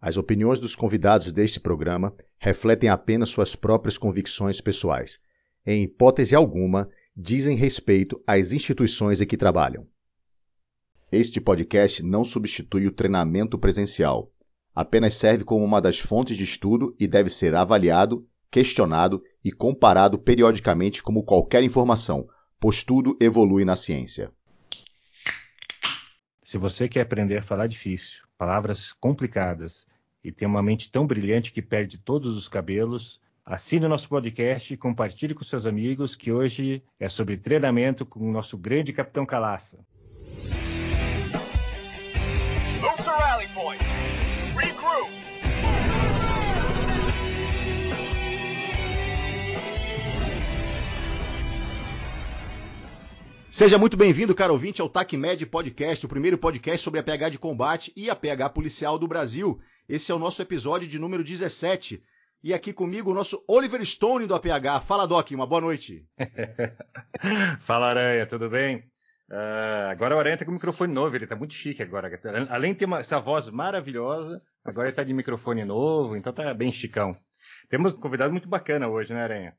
As opiniões dos convidados deste programa refletem apenas suas próprias convicções pessoais. Em hipótese alguma, dizem respeito às instituições em que trabalham. Este podcast não substitui o treinamento presencial. Apenas serve como uma das fontes de estudo e deve ser avaliado, questionado e comparado periodicamente como qualquer informação, pois tudo evolui na ciência. Se você quer aprender a falar difícil, palavras complicadas e tem uma mente tão brilhante que perde todos os cabelos, assine nosso podcast e compartilhe com seus amigos que hoje é sobre treinamento com o nosso grande Capitão Calaça. Seja muito bem-vindo, caro ouvinte, ao TACMED Podcast, o primeiro podcast sobre a PH de combate e a PH policial do Brasil. Esse é o nosso episódio de número 17. E aqui comigo o nosso Oliver Stone do APH. Fala, Doc, uma boa noite. Fala, Aranha, tudo bem? Uh, agora o Aranha tá com o microfone novo, ele tá muito chique agora. Além de ter uma, essa voz maravilhosa, agora ele tá de microfone novo, então tá bem chicão. Temos um convidado muito bacana hoje, né, Aranha?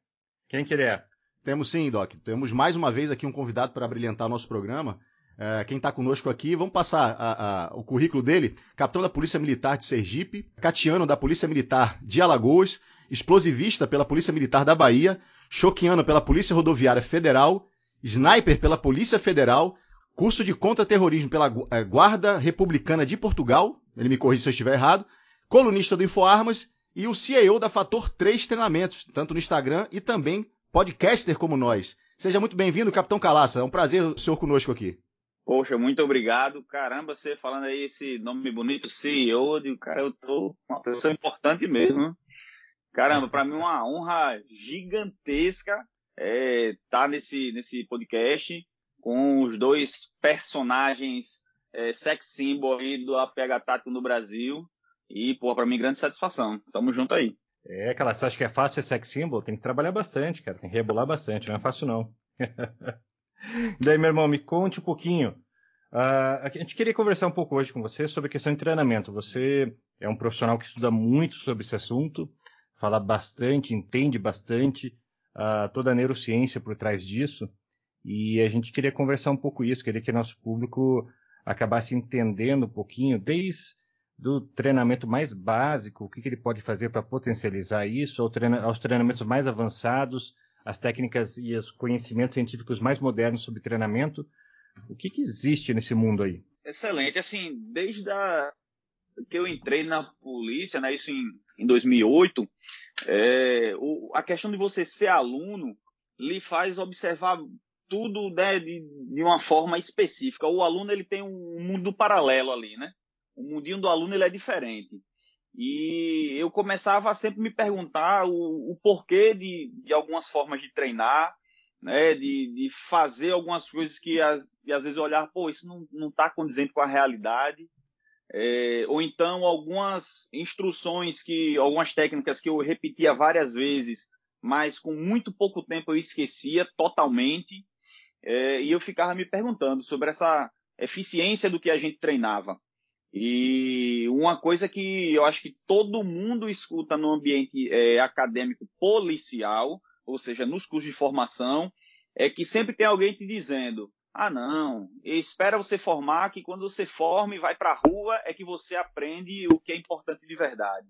Quem que ele é? Temos sim, Doc. Temos mais uma vez aqui um convidado para brilhantar o nosso programa. É, quem está conosco aqui, vamos passar a, a, o currículo dele. Capitão da Polícia Militar de Sergipe, Catiano da Polícia Militar de Alagoas, explosivista pela Polícia Militar da Bahia, choquiano pela Polícia Rodoviária Federal, sniper pela Polícia Federal, curso de contra-terrorismo pela é, Guarda Republicana de Portugal, ele me corrige se eu estiver errado, colunista do InfoArmas e o CEO da Fator 3 Treinamentos, tanto no Instagram e também podcaster como nós. Seja muito bem-vindo, Capitão Calaça. É um prazer o senhor conosco aqui. Poxa, muito obrigado. Caramba, você falando aí esse nome bonito, CEO, cara, eu tô uma pessoa importante mesmo. Caramba, para mim é uma honra gigantesca é, tá nesse, nesse podcast com os dois personagens é, sex symbol aí do APH Tático no Brasil. E, pô, para mim, grande satisfação. Tamo junto aí. É, aquela, você acha que é fácil ser sex symbol? Tem que trabalhar bastante, cara. Tem que rebolar bastante, não é fácil não. Daí, meu irmão, me conte um pouquinho. Uh, a gente queria conversar um pouco hoje com você sobre a questão de treinamento. Você é um profissional que estuda muito sobre esse assunto, fala bastante, entende bastante uh, toda a neurociência por trás disso. E a gente queria conversar um pouco isso, queria que nosso público acabasse entendendo um pouquinho, desde do treinamento mais básico, o que, que ele pode fazer para potencializar isso, ao treina, aos treinamentos mais avançados, as técnicas e os conhecimentos científicos mais modernos sobre treinamento. O que, que existe nesse mundo aí? Excelente. Assim, desde a, que eu entrei na polícia, né, isso em, em 2008, é, o, a questão de você ser aluno lhe faz observar tudo né, de, de uma forma específica. O aluno ele tem um mundo paralelo ali, né? O mundinho do aluno ele é diferente. E eu começava a sempre me perguntar o, o porquê de, de algumas formas de treinar, né, de, de fazer algumas coisas que às, às vezes eu olhava, pô, isso não está condizente com a realidade. É, ou então algumas instruções que, algumas técnicas que eu repetia várias vezes, mas com muito pouco tempo eu esquecia totalmente. É, e eu ficava me perguntando sobre essa eficiência do que a gente treinava. E uma coisa que eu acho que todo mundo escuta no ambiente é, acadêmico policial, ou seja, nos cursos de formação, é que sempre tem alguém te dizendo: ah, não, espera você formar, que quando você forma e vai para a rua é que você aprende o que é importante de verdade.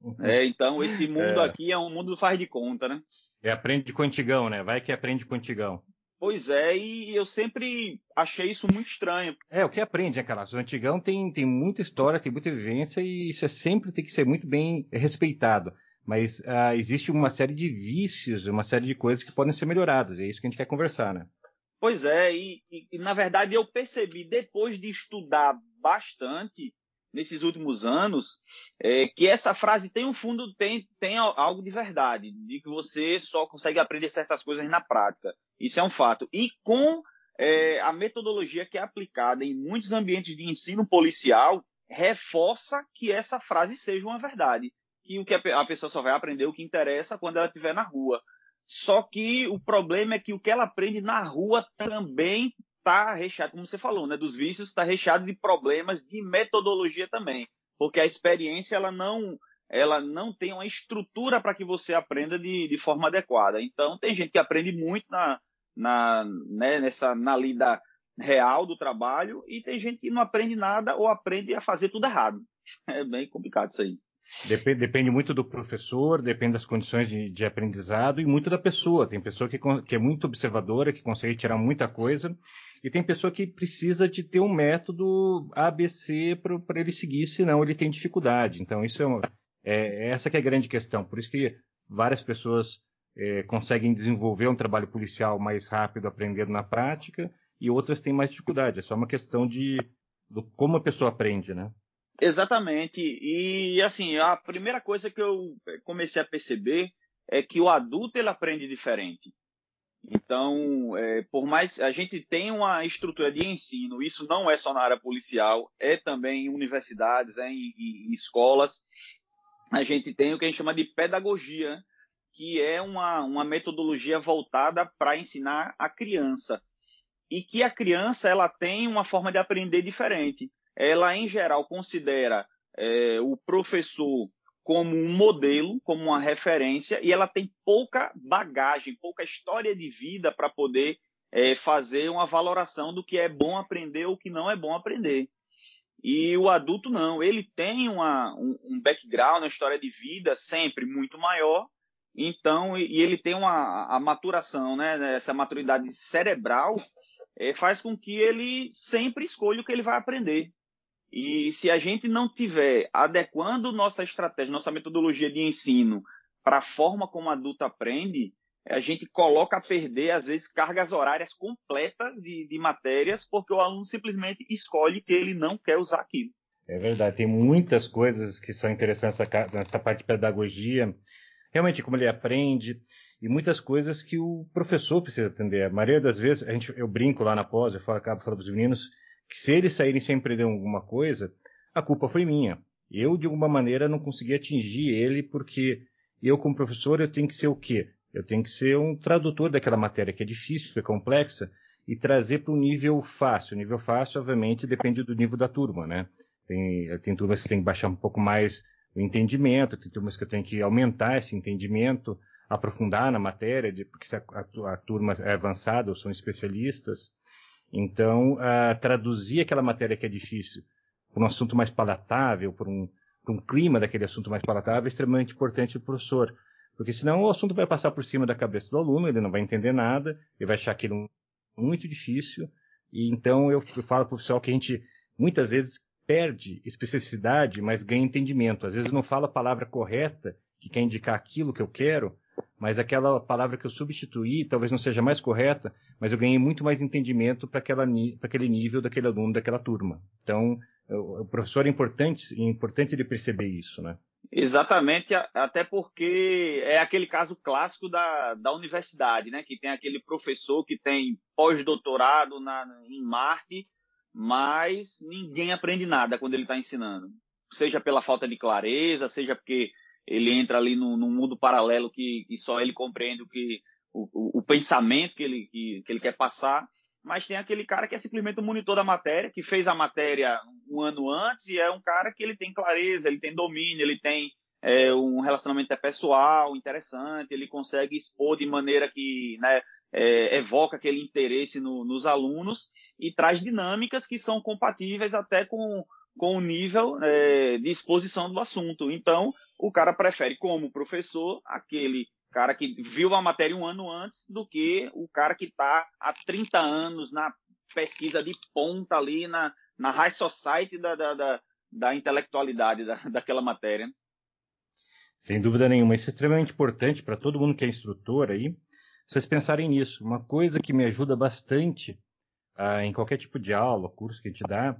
Uhum. É, então, esse mundo é. aqui é um mundo faz de conta, né? É, aprende com antigão, né? Vai que aprende com antigão. Pois é, e eu sempre achei isso muito estranho. É, o que aprende, né, cara? O antigão tem, tem muita história, tem muita vivência e isso é sempre tem que ser muito bem respeitado. Mas uh, existe uma série de vícios, uma série de coisas que podem ser melhoradas, e é isso que a gente quer conversar, né? Pois é, e, e, e na verdade eu percebi depois de estudar bastante nesses últimos anos é, que essa frase tem um fundo, tem, tem algo de verdade, de que você só consegue aprender certas coisas na prática. Isso é um fato. E com é, a metodologia que é aplicada em muitos ambientes de ensino policial, reforça que essa frase seja uma verdade. Que o que a pessoa só vai aprender o que interessa quando ela estiver na rua. Só que o problema é que o que ela aprende na rua também está recheado, como você falou, né, dos vícios, está recheado de problemas de metodologia também. porque a experiência ela não ela não tem uma estrutura para que você aprenda de, de forma adequada. Então, tem gente que aprende muito na, na, né, nessa, na lida real do trabalho e tem gente que não aprende nada ou aprende a fazer tudo errado. É bem complicado isso aí. Depende, depende muito do professor, depende das condições de, de, aprendizado e muito da pessoa. Tem pessoa que, que é muito observadora, que consegue tirar muita coisa, e tem pessoa que precisa de ter um método ABC para ele seguir, senão ele tem dificuldade. Então, isso é, uma, é, essa que é a grande questão. Por isso que várias pessoas é, conseguem desenvolver um trabalho policial mais rápido aprendendo na prática e outras têm mais dificuldade. É só uma questão de do como a pessoa aprende, né? Exatamente. E assim, a primeira coisa que eu comecei a perceber é que o adulto ele aprende diferente. Então, é, por mais a gente tem uma estrutura de ensino, isso não é só na área policial, é também em universidades, é em, em, em escolas. A gente tem o que a gente chama de pedagogia, que é uma, uma metodologia voltada para ensinar a criança. E que a criança ela tem uma forma de aprender diferente. Ela, em geral, considera é, o professor como um modelo, como uma referência, e ela tem pouca bagagem, pouca história de vida para poder é, fazer uma valoração do que é bom aprender ou que não é bom aprender. E o adulto não, ele tem uma, um, um background, uma história de vida sempre muito maior, então, e, ele tem uma a maturação, né? Essa maturidade cerebral é, faz com que ele sempre escolha o que ele vai aprender. E se a gente não tiver adequando nossa estratégia, nossa metodologia de ensino para a forma como o adulto aprende, a gente coloca a perder, às vezes, cargas horárias completas de, de matérias, porque o aluno simplesmente escolhe que ele não quer usar aquilo. É verdade, tem muitas coisas que são interessantes nessa parte de pedagogia realmente como ele aprende e muitas coisas que o professor precisa atender. A maioria das vezes, a gente, eu brinco lá na pós, eu falo, acabo falando para os meninos que se eles saírem sem aprender alguma coisa, a culpa foi minha. Eu, de alguma maneira, não consegui atingir ele porque eu, como professor, eu tenho que ser o quê? Eu tenho que ser um tradutor daquela matéria que é difícil, que é complexa, e trazer para um nível fácil. O nível fácil, obviamente, depende do nível da turma, né? Tem, tem turmas que tem que baixar um pouco mais o entendimento, tem turmas que eu tenho que aumentar esse entendimento, aprofundar na matéria, de, porque se a, a, a, turma é avançada ou são especialistas. Então, uh, traduzir aquela matéria que é difícil por um assunto mais palatável, por um, um clima daquele assunto mais palatável, é extremamente importante para o professor. Porque senão o assunto vai passar por cima da cabeça do aluno, ele não vai entender nada, ele vai achar aquilo muito difícil. E então eu, falo para o pessoal que a gente muitas vezes perde especificidade, mas ganha entendimento. Às vezes eu não falo a palavra correta, que quer indicar aquilo que eu quero, mas aquela palavra que eu substituí talvez não seja mais correta, mas eu ganhei muito mais entendimento para aquele nível daquele aluno, daquela turma. Então, o professor é importante, é importante ele perceber isso, né? Exatamente, até porque é aquele caso clássico da, da universidade, né? Que tem aquele professor que tem pós-doutorado em Marte mas ninguém aprende nada quando ele está ensinando. Seja pela falta de clareza, seja porque ele entra ali num, num mundo paralelo que, que, só ele compreende o que o, o, o pensamento que ele, que, que ele quer passar. Mas tem aquele cara que é simplesmente o monitor da matéria, que fez a matéria um ano antes e é um cara que ele tem clareza, ele tem domínio, ele tem é, um relacionamento pessoal interessante, ele consegue expor de maneira que né, é, evoca aquele interesse no, nos alunos e traz dinâmicas que são compatíveis até com, com o nível é, de exposição do assunto. Então, o cara prefere, como professor, aquele cara que viu a matéria um ano antes do que o cara que está há 30 anos na pesquisa de ponta ali, na, na high society da, da, da, da intelectualidade da, daquela matéria. Sem dúvida nenhuma. Isso é extremamente importante para todo mundo que é instrutor aí vocês pensarem nisso. Uma coisa que me ajuda bastante uh, em qualquer tipo de aula, curso que a gente dá,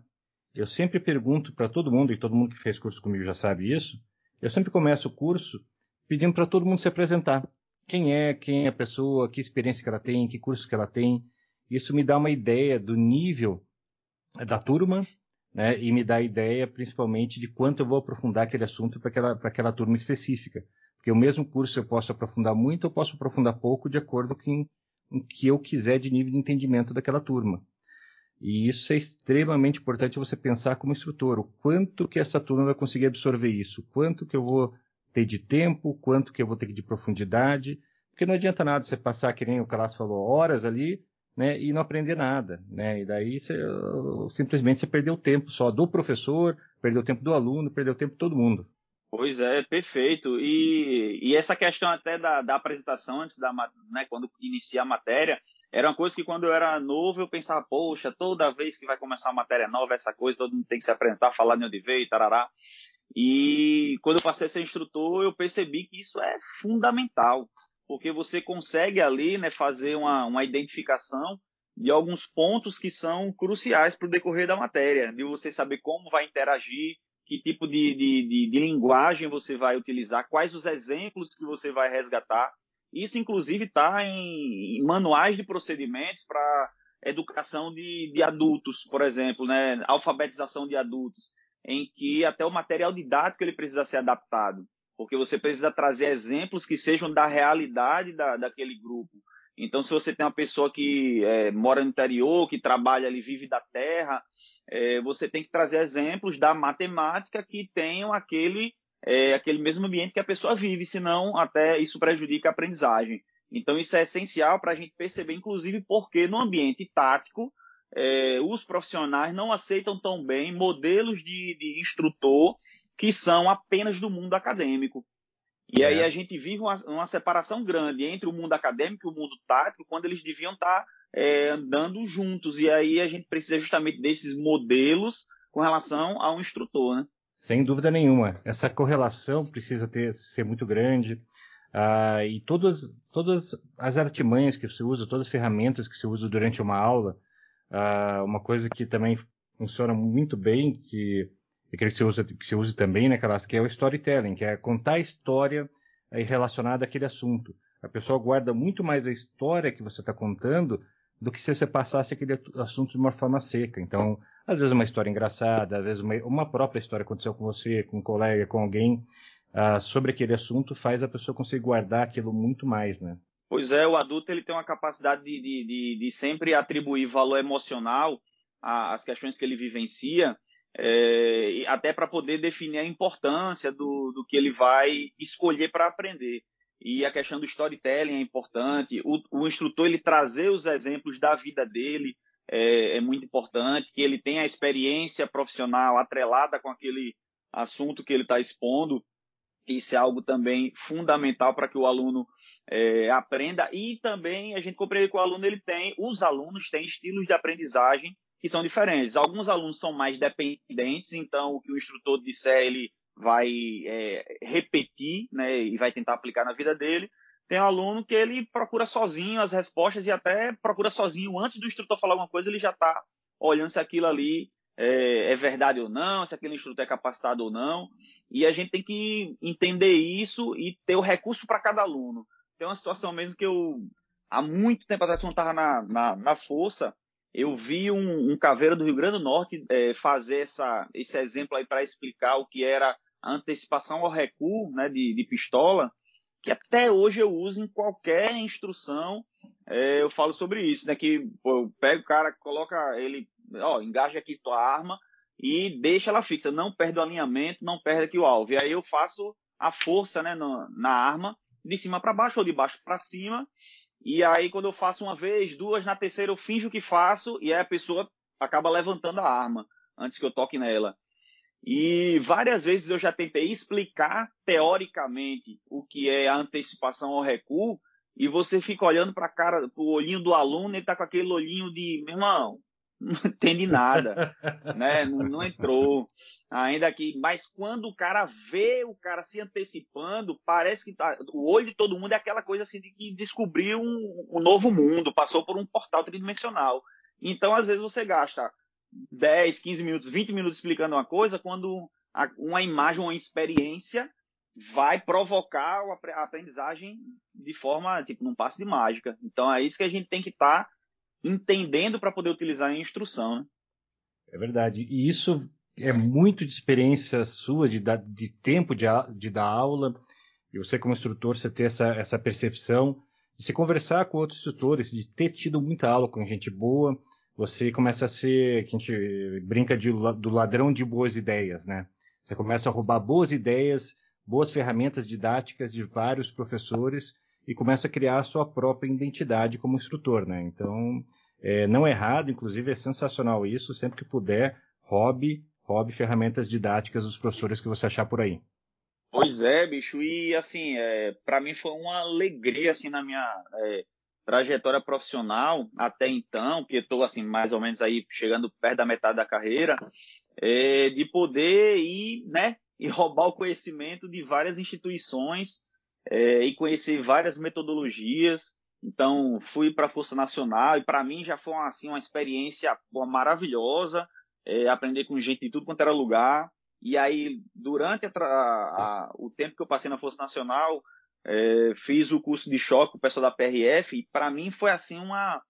eu sempre pergunto para todo mundo, e todo mundo que fez curso comigo já sabe isso, eu sempre começo o curso pedindo para todo mundo se apresentar. Quem é, quem é a pessoa, que experiência que ela tem, que curso que ela tem. Isso me dá uma ideia do nível da turma, né, e me dá ideia principalmente de quanto eu vou aprofundar aquele assunto para aquela, aquela turma específica. Porque o mesmo curso eu posso aprofundar muito, eu posso aprofundar pouco, de acordo com o que eu quiser de nível de entendimento daquela turma. E isso é extremamente importante você pensar como instrutor, o quanto que essa turma vai conseguir absorver isso, quanto que eu vou ter de tempo, quanto que eu vou ter de profundidade, porque não adianta nada você passar, que nem o Calasso falou, horas ali, né, e não aprender nada, né, e daí você, simplesmente você perdeu o tempo só do professor, perdeu o tempo do aluno, perdeu o tempo de todo mundo. Pois é, perfeito. E, e essa questão até da, da apresentação antes da, né, quando inicia a matéria, era uma coisa que quando eu era novo eu pensava, poxa, toda vez que vai começar uma matéria nova, essa coisa, todo mundo tem que se apresentar, falar de onde veio tarará. E quando eu passei a ser instrutor, eu percebi que isso é fundamental, porque você consegue ali né, fazer uma, uma identificação de alguns pontos que são cruciais para o decorrer da matéria, de você saber como vai interagir, que tipo de, de, de, de, linguagem você vai utilizar, quais os exemplos que você vai resgatar. Isso, inclusive, está em, em, manuais de procedimentos para educação de, de adultos, por exemplo, né? alfabetização de adultos, em que até o material didático ele precisa ser adaptado, porque você precisa trazer exemplos que sejam da realidade da, daquele grupo. Então, se você tem uma pessoa que é, mora no interior, que trabalha ali, vive da terra, é, você tem que trazer exemplos da matemática que tenham aquele, é, aquele mesmo ambiente que a pessoa vive, senão até isso prejudica a aprendizagem. Então, isso é essencial para a gente perceber, inclusive, porque no ambiente tático, é, os profissionais não aceitam tão bem modelos de, de instrutor que são apenas do mundo acadêmico. E é. aí a gente vive uma, uma, separação grande entre o mundo acadêmico e o mundo tático, quando eles deviam estar é, andando juntos. E aí a gente precisa justamente desses modelos com relação ao instrutor, né? Sem dúvida nenhuma. Essa correlação precisa ter, ser muito grande. Ah, e todas, todas as artimanhas que se usa, todas as ferramentas que se usa durante uma aula, ah, uma coisa que também funciona muito bem, que que se usa, que se use também, né, que é o storytelling, que é contar a história aí relacionada àquele assunto. A pessoa guarda muito mais a história que você está contando do que se você passasse aquele assunto de uma forma seca. Então, às vezes uma história engraçada, às vezes uma, uma própria história aconteceu com você, com um colega, com alguém, uh, sobre aquele assunto, faz a pessoa conseguir guardar aquilo muito mais, né? Pois é, o adulto ele tem uma capacidade de, de, de, de sempre atribuir valor emocional às questões que ele vivencia, é, até para poder definir a importância do, do que ele vai escolher para aprender. E a questão do storytelling é importante, o, o, instrutor ele trazer os exemplos da vida dele é, é muito importante, que ele tenha a experiência profissional atrelada com aquele assunto que ele está expondo. Isso é algo também fundamental para que o aluno é, aprenda e também a gente compreende que o aluno ele tem, os alunos têm estilos de aprendizagem que são diferentes. Alguns alunos são mais dependentes, então o que o instrutor disser ele vai é, repetir, né, e vai tentar aplicar na vida dele. Tem um aluno que ele procura sozinho as respostas e até procura sozinho antes do instrutor falar alguma coisa, ele já está olhando se aquilo ali é, é, verdade ou não, se aquele instrutor é capacitado ou não. E a gente tem que entender isso e ter o recurso para cada aluno. Tem uma situação mesmo que eu, há muito tempo atrás, quando estava na, na, na força, eu vi um, um caveira do Rio Grande do Norte é, fazer essa, esse exemplo aí para explicar o que era a antecipação ao recuo né, de, de, pistola, que até hoje eu uso em qualquer instrução. É, eu falo sobre isso, né? Que pô, eu pego o cara, coloca ele, ó, engaja aqui tua arma e deixa ela fixa, não perde o alinhamento, não perde aqui o alvo. E aí eu faço a força, né, no, na arma de cima para baixo ou de baixo para cima e aí, quando eu faço uma vez, duas, na terceira eu finjo que faço, e aí a pessoa acaba levantando a arma antes que eu toque nela. E várias vezes eu já tentei explicar teoricamente o que é a antecipação ao recuo, e você fica olhando para cara, o olhinho do aluno, ele tá com aquele olhinho de, meu irmão, não entende nada, né? Não, não, entrou. Ainda que, mas quando o cara vê o cara se antecipando, parece que tá, o olho de todo mundo é aquela coisa assim de que descobriu um, um novo mundo, passou por um portal tridimensional. Então, às vezes você gasta 10, 15 minutos, 20 minutos explicando uma coisa, quando a, uma imagem, uma experiência vai provocar a aprendizagem de forma, tipo, num passe de mágica. Então, é isso que a gente tem que estar tá entendendo para poder utilizar em instrução. Né? É verdade. E isso é muito de experiência sua, de, de tempo de, de dar aula, e você como instrutor, você ter essa, essa percepção, de se conversar com outros instrutores, de ter tido muita aula com gente boa, você começa a ser, que a gente brinca de, do ladrão de boas ideias, né? Você começa a roubar boas ideias, boas ferramentas didáticas de vários professores e começa a criar a sua própria identidade como instrutor, né? Então, é, não é errado, inclusive é sensacional isso, sempre que puder, hobby, hobby ferramentas didáticas dos professores que você achar por aí. Pois é, bicho, e assim, é, para mim foi uma alegria, assim, na minha é, trajetória profissional até então, que estou, assim, mais ou menos aí chegando perto da metade da carreira, é, de poder ir, né, e roubar o conhecimento de várias instituições é, e conhecer várias metodologias. Então, fui para a Força Nacional e para mim já foi assim, uma experiência maravilhosa, é, aprender com gente de tudo quanto era lugar. E aí, durante a, a, o tempo que eu passei na Força Nacional, é, fiz o curso de choque com o pessoal da PRF e para mim foi assim uma,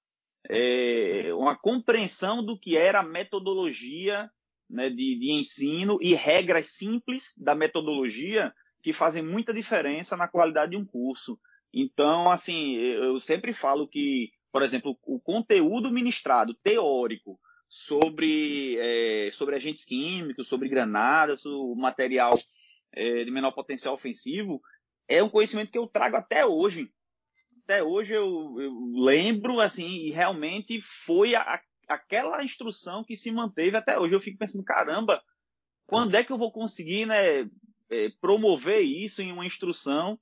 é, uma compreensão do que era a metodologia né, de, de ensino e regras simples da metodologia que fazem muita diferença na qualidade de um curso. Então, assim, eu sempre falo que, por exemplo, o conteúdo ministrado teórico sobre, é, sobre agentes químicos, sobre granadas, o material é, de menor potencial ofensivo, é um conhecimento que eu trago até hoje. Até hoje eu, eu lembro, assim, e realmente foi a, aquela instrução que se manteve até hoje. Eu fico pensando, caramba, quando é que eu vou conseguir né, é, promover isso em uma instrução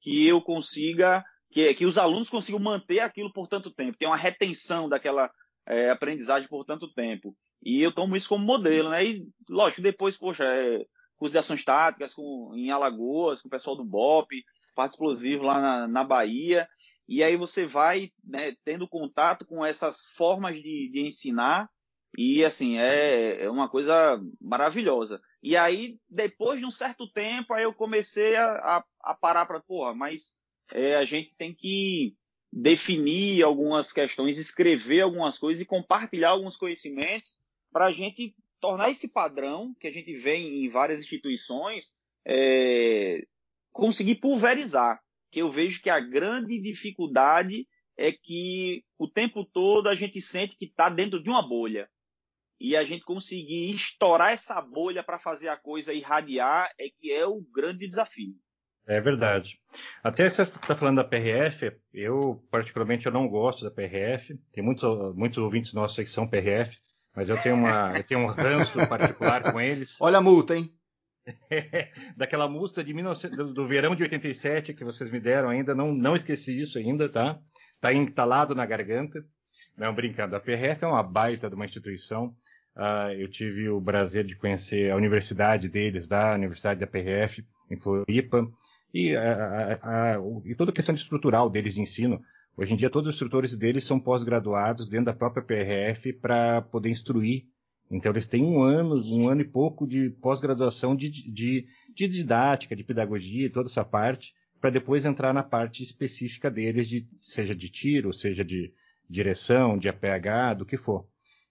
que eu consiga, que, que os alunos consigam manter aquilo por tanto tempo, tem uma retenção daquela é, aprendizagem por tanto tempo. E eu tomo isso como modelo, né? E, lógico, depois, poxa, é, curso de ações táticas com, em Alagoas, com o pessoal do BOP, parte explosivo lá na, na Bahia, e aí você vai né, tendo contato com essas formas de, de ensinar, e assim, é, é uma coisa maravilhosa. E aí, depois de um certo tempo, aí eu comecei a, a, a parar para, porra, mas é, a gente tem que definir algumas questões, escrever algumas coisas e compartilhar alguns conhecimentos para a gente tornar esse padrão que a gente vê em várias instituições é, conseguir pulverizar. Que eu vejo que a grande dificuldade é que o tempo todo a gente sente que está dentro de uma bolha e a gente conseguir estourar essa bolha para fazer a coisa irradiar é que é o grande desafio. É verdade. Até você está falando da PRF, eu particularmente eu não gosto da PRF. Tem muitos, muitos ouvintes nossos que são PRF, mas eu tenho, uma, eu tenho um ranço particular com eles. Olha a multa, hein? Daquela multa de 19, do, do, verão de 87 que vocês me deram ainda, não, não esqueci isso ainda, tá? Está entalado na garganta. Não, brincando. A PRF é uma baita de uma instituição. Uh, eu tive o prazer de conhecer a universidade deles, da Universidade da PRF, em Floripa, e, a, a, a, e toda a questão estrutural deles de ensino. Hoje em dia, todos os instrutores deles são pós-graduados dentro da própria PRF para poder instruir. Então, eles têm um ano, um ano e pouco de pós-graduação de, de, de, didática, de pedagogia, toda essa parte, para depois entrar na parte específica deles, de, seja de tiro, seja de direção, de APH, do que for.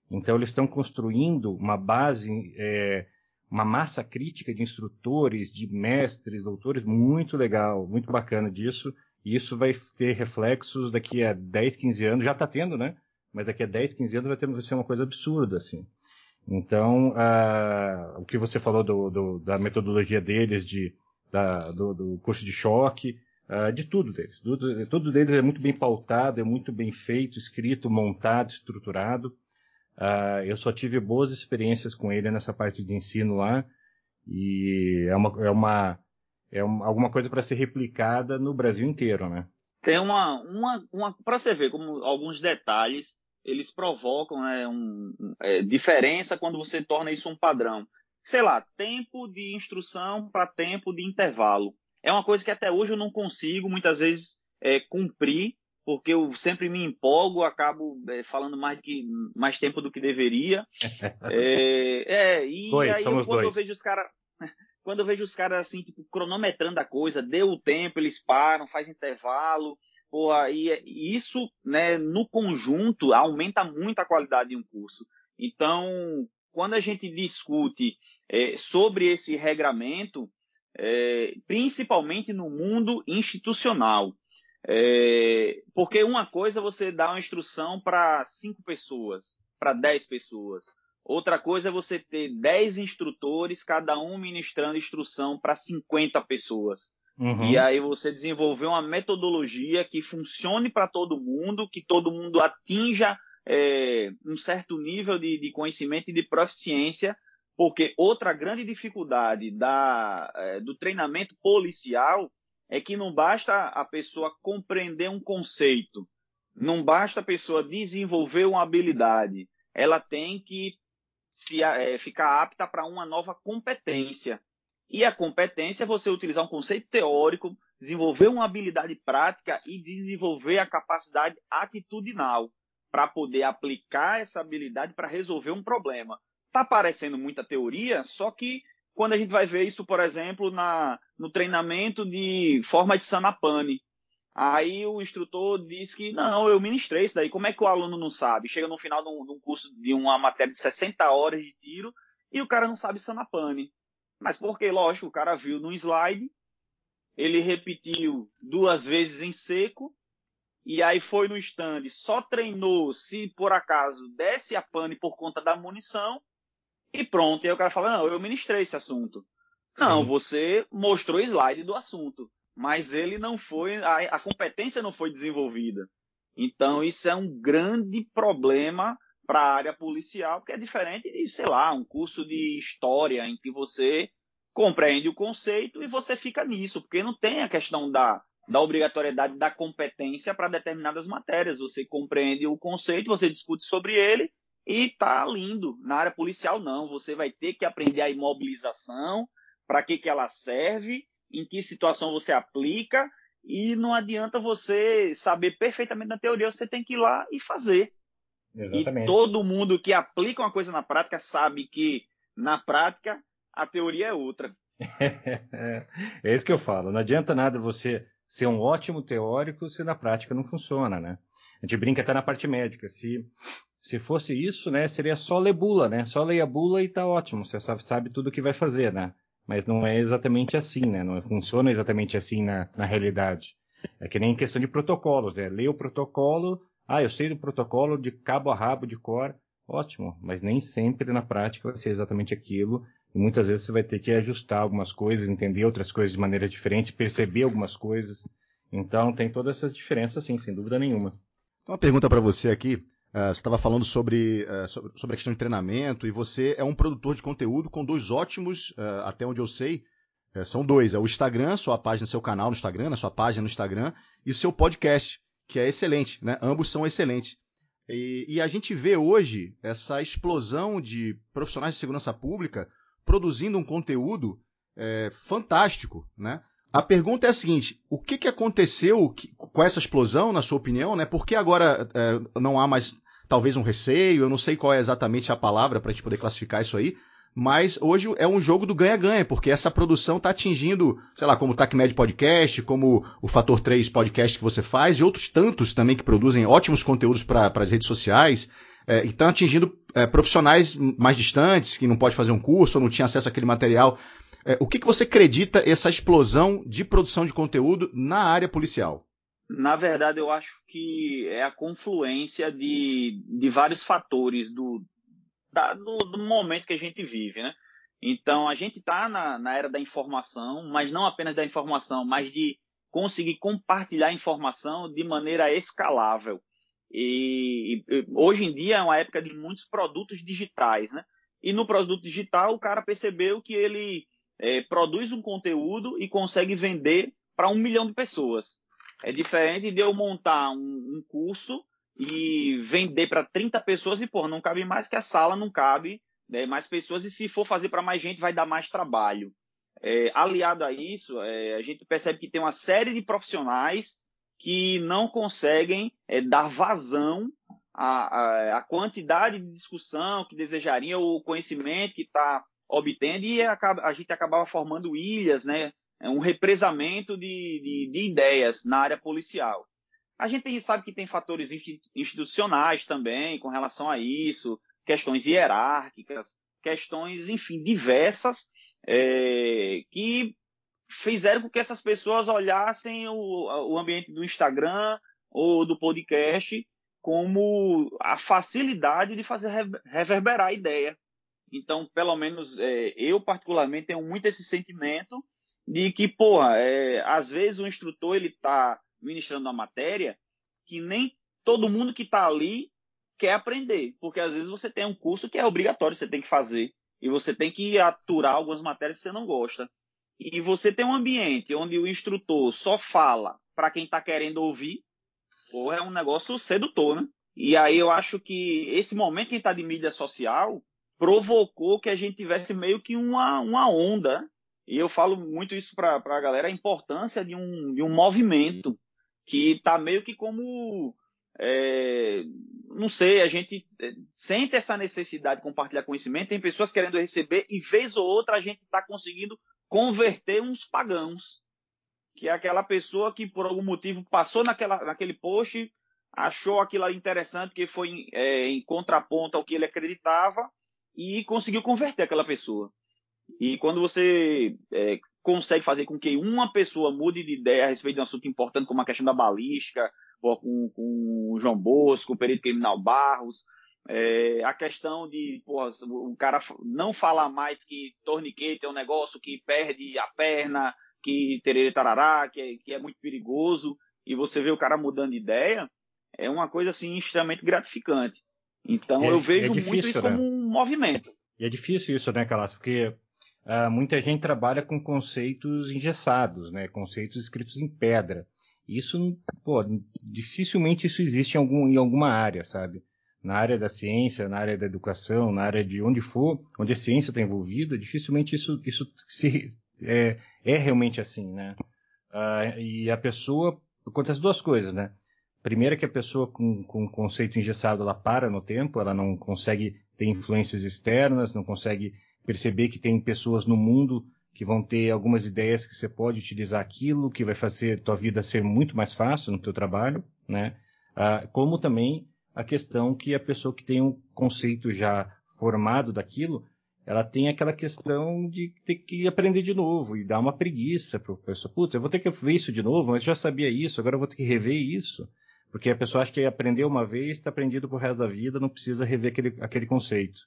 Então, eles estão construindo uma base, é, uma massa crítica de instrutores, de mestres, doutores, muito legal, muito bacana disso. E isso vai ter reflexos daqui a 10, 15 anos, já está tendo, né? Mas daqui a 10, 15 anos vai, ter, vai ser uma coisa absurda, assim. Então, o que você falou do, do, da metodologia deles, de, da, do, do, curso de choque, uh, de tudo deles. Tudo, tudo deles é muito bem pautado, é muito bem feito, escrito, montado, estruturado. Uh, eu só tive boas experiências com ele nessa parte de ensino lá. E é uma, é uma, é uma alguma coisa para ser replicada no Brasil inteiro, né? Tem uma, uma, uma para você ver como alguns detalhes eles provocam né, um, é, diferença quando você torna isso um padrão. Sei lá, tempo de instrução para tempo de intervalo. É uma coisa que até hoje eu não consigo muitas vezes é, cumprir porque eu sempre me empolgo, acabo é, falando mais, que, mais tempo do que deveria. é, é, e dois, aí eu, quando eu vejo os caras. Quando eu vejo os caras assim, tipo, cronometrando a coisa, deu o tempo, eles param, faz intervalo, porra, e, e isso, né, no conjunto, aumenta muito a qualidade de um curso. Então, quando a gente discute é, sobre esse regramento, é, principalmente no mundo institucional, é, porque uma coisa é você dá uma instrução para cinco pessoas, para 10 pessoas. Outra coisa é você ter 10 instrutores, cada um ministrando instrução para 50 pessoas. Uhum. E aí você desenvolver uma metodologia que funcione para todo mundo, que todo mundo atinja é, um certo nível de, de, conhecimento e de proficiência, porque outra grande dificuldade da, é, do treinamento policial é que não basta a pessoa compreender um conceito, não basta a pessoa desenvolver uma habilidade, ela tem que se, é, ficar apta para uma nova competência. E a competência é você utilizar um conceito teórico, desenvolver uma habilidade prática e desenvolver a capacidade atitudinal para poder aplicar essa habilidade para resolver um problema. Está parecendo muita teoria, só que quando a gente vai ver isso, por exemplo, na, no treinamento de forma de Sanapane, aí o instrutor diz que não, eu ministrei isso daí. Como é que o aluno não sabe? Chega no final de um, de um curso de uma matéria de 60 horas de tiro e o cara não sabe Sanapane. Mas porque, lógico, o cara viu no slide, ele repetiu duas vezes em seco e aí foi no stand, só treinou se por acaso desse a pane por conta da munição e pronto. E aí o cara fala: Não, eu ministrei esse assunto. Não, Sim. você mostrou slide do assunto, mas ele não foi, a, a competência não foi desenvolvida. Então, isso é um grande problema para a área policial, que é diferente de, sei lá, um curso de história em que você compreende o conceito e você fica nisso, porque não tem a questão da da obrigatoriedade da competência para determinadas matérias. Você compreende o conceito, você discute sobre ele e está lindo. Na área policial, não. Você vai ter que aprender a imobilização, para que, que ela serve, em que situação você aplica, e não adianta você saber perfeitamente na teoria, você tem que ir lá e fazer. Exatamente. E todo mundo que aplica uma coisa na prática sabe que na prática a teoria é outra. é isso que eu falo. Não adianta nada você ser um ótimo teórico se na prática não funciona, né? A gente brinca até na parte médica. Se, se fosse isso, né, seria só ler bula, né? Só ler a bula e tá ótimo. Você sabe, sabe tudo o que vai fazer, né? Mas não é exatamente assim, né? Não funciona exatamente assim na, na realidade. É que nem questão de protocolos, né? Ler o protocolo, ah, eu sei do protocolo de cabo a rabo, de cor, ótimo. Mas nem sempre na prática vai ser exatamente aquilo e muitas vezes você vai ter que ajustar algumas coisas, entender outras coisas de maneira diferente, perceber algumas coisas. Então tem todas essas diferenças, sim, sem dúvida nenhuma. Então, uma pergunta para você aqui. Uh, você estava falando sobre, uh, sobre, a questão de treinamento e você é um produtor de conteúdo com dois ótimos, uh, até onde eu sei, são dois. É o Instagram, sua página, seu canal no Instagram, a sua página no Instagram, e seu podcast, que é excelente, né? Ambos são excelentes. E, e a gente vê hoje essa explosão de profissionais de segurança pública produzindo um conteúdo é, fantástico, né? A pergunta é a seguinte: o que, que aconteceu com essa explosão, na sua opinião, né? Por que agora é, não há mais talvez um receio? Eu não sei qual é exatamente a palavra para a gente poder classificar isso aí. Mas hoje é um jogo do ganha-ganha, porque essa produção está atingindo, sei lá, como o TACMED Podcast, como o Fator 3 Podcast que você faz, e outros tantos também que produzem ótimos conteúdos para as redes sociais é, e estão atingindo é, profissionais mais distantes, que não pode fazer um curso ou não tinha acesso àquele material. É, o que, que você acredita essa explosão de produção de conteúdo na área policial? Na verdade, eu acho que é a confluência de, de vários fatores do, da, do, do, momento que a gente vive, né? Então, a gente está na, na era da informação, mas não apenas da informação, mas de conseguir compartilhar informação de maneira escalável. E, e, hoje em dia é uma época de muitos produtos digitais, né? E no produto digital o cara percebeu que ele é, produz um conteúdo e consegue vender para um milhão de pessoas. É diferente de eu montar um, um curso e vender para 30 pessoas e, pô, não cabe mais que a sala não cabe né, mais pessoas e se for fazer para mais gente vai dar mais trabalho. É, aliado a isso, é, a gente percebe que tem uma série de profissionais que não conseguem é, dar vazão à, à, quantidade de discussão que desejariam, o conhecimento que está obtendo, e a, gente acabava formando ilhas, né? É um represamento de, de, de, ideias na área policial. A gente sabe que tem fatores institucionais também com relação a isso, questões hierárquicas, questões, enfim, diversas, é, que fizeram com que essas pessoas olhassem o, o ambiente do Instagram ou do podcast como a facilidade de fazer reverberar a ideia. Então, pelo menos é, eu particularmente tenho muito esse sentimento de que, porra, é, às vezes o instrutor ele está ministrando uma matéria que nem todo mundo que está ali quer aprender, porque às vezes você tem um curso que é obrigatório, você tem que fazer e você tem que aturar algumas matérias que você não gosta. E você tem um ambiente onde o instrutor só fala para quem está querendo ouvir, porra, é um negócio sedutor, né? E aí eu acho que esse momento que está de mídia social provocou que a gente tivesse meio que uma, uma onda. E eu falo muito isso para a galera, a importância de um, de um movimento que está meio que como. É, não sei, a gente é, sente essa necessidade de compartilhar conhecimento, tem pessoas querendo receber, e vez ou outra a gente está conseguindo converter uns pagãos. Que é aquela pessoa que por algum motivo passou naquela, naquele post, achou aquilo interessante, que foi é, em contraponto ao que ele acreditava, e conseguiu converter aquela pessoa. E quando você é, consegue fazer com que uma pessoa mude de ideia a respeito de um assunto importante, como a questão da balística, com, com o João Bosco, o perito criminal Barros, é, a questão de porra, o cara não falar mais que torniquete é um negócio que perde a perna, que tererê tarará, que é, que é muito perigoso, e você vê o cara mudando de ideia, é uma coisa assim extremamente gratificante. Então é, eu vejo é difícil, muito isso né? como um movimento. E é difícil isso, né, Calas? Porque uh, muita gente trabalha com conceitos engessados, né? Conceitos escritos em pedra. Isso, pô, dificilmente isso existe em, algum, em alguma área, sabe? Na área da ciência, na área da educação, na área de onde for, onde a ciência está envolvida, dificilmente isso, isso se, é, é realmente assim, né? Uh, e a pessoa acontece duas coisas, né? Primeiro que a pessoa com, com conceito engessado ela para no tempo, ela não consegue ter influências externas, não consegue perceber que tem pessoas no mundo que vão ter algumas ideias que você pode utilizar aquilo, que vai fazer tua vida ser muito mais fácil no teu trabalho, né? Ah, como também a questão que a pessoa que tem um conceito já formado daquilo, ela tem aquela questão de ter que aprender de novo e dar uma preguiça para o pessoa. Puta, eu vou ter que ver isso de novo, mas já sabia isso, agora eu vou ter que rever isso. Porque a pessoa acha que aprendeu uma vez, está aprendido para o resto da vida, não precisa rever aquele, aquele conceito.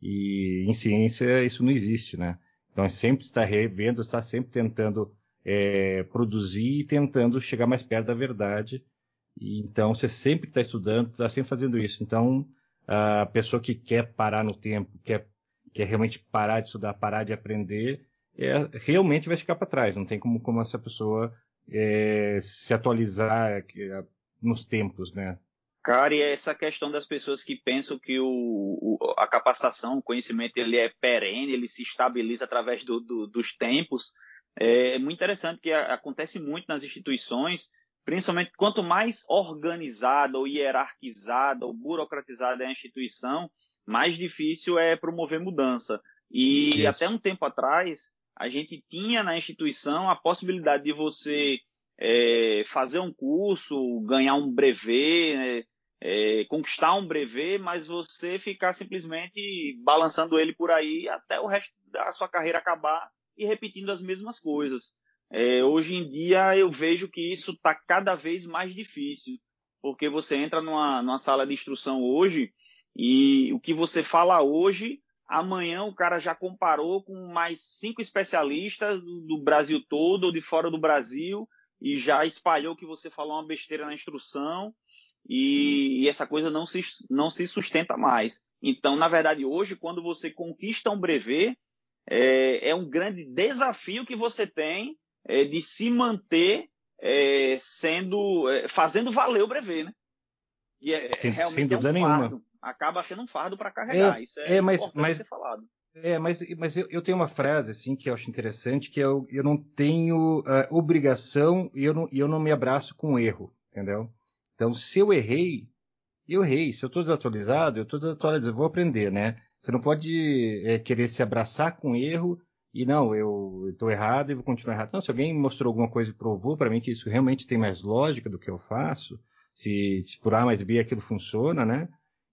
E em ciência isso não existe, né? Então sempre está revendo, está sempre tentando é, produzir e tentando chegar mais perto da verdade. E, então você sempre está estudando, está sempre fazendo isso. Então a pessoa que quer parar no tempo, quer, quer realmente parar de estudar, parar de aprender, é, realmente vai ficar para trás. Não tem como, como essa pessoa é, se atualizar, nos tempos, né? Cara, e essa questão das pessoas que pensam que o, o, a capacitação, o conhecimento, ele é perene, ele se estabiliza através do, do, dos tempos, é muito interessante que acontece muito nas instituições, principalmente quanto mais organizada ou hierarquizada ou burocratizada é a instituição, mais difícil é promover mudança. E Isso. até um tempo atrás, a gente tinha na instituição a possibilidade de você é, fazer um curso, ganhar um brevet, né, é, conquistar um brevet, mas você ficar simplesmente balançando ele por aí até o resto da sua carreira acabar e repetindo as mesmas coisas. É, hoje em dia eu vejo que isso está cada vez mais difícil, porque você entra numa, numa sala de instrução hoje e o que você fala hoje amanhã o cara já comparou com mais cinco especialistas do, do, Brasil todo ou de fora do Brasil e já espalhou que você falou uma besteira na instrução e, e, essa coisa não se, não se sustenta mais. Então, na verdade, hoje, quando você conquista um brevet, é, é um grande desafio que você tem é, de se manter é, sendo é, fazendo valer o brevet, né? E é, sem, realmente sem é um fardo. Nenhuma. Acaba sendo um fardo para carregar. É, Isso é, é mas, mas, ser falado. É, mas, mas eu, eu, tenho uma frase assim que eu acho interessante, que eu, eu não tenho uh, obrigação e eu não, eu não me abraço com erro, entendeu? Então, se eu errei, eu errei. Se eu estou desatualizado, eu estou desatualizado, eu vou aprender, né? Você não pode é, querer se abraçar com erro e não, eu estou errado e vou continuar errado. Não, se alguém mostrou alguma coisa e provou para mim que isso realmente tem mais lógica do que eu faço, se, se por A mais B aquilo funciona, né?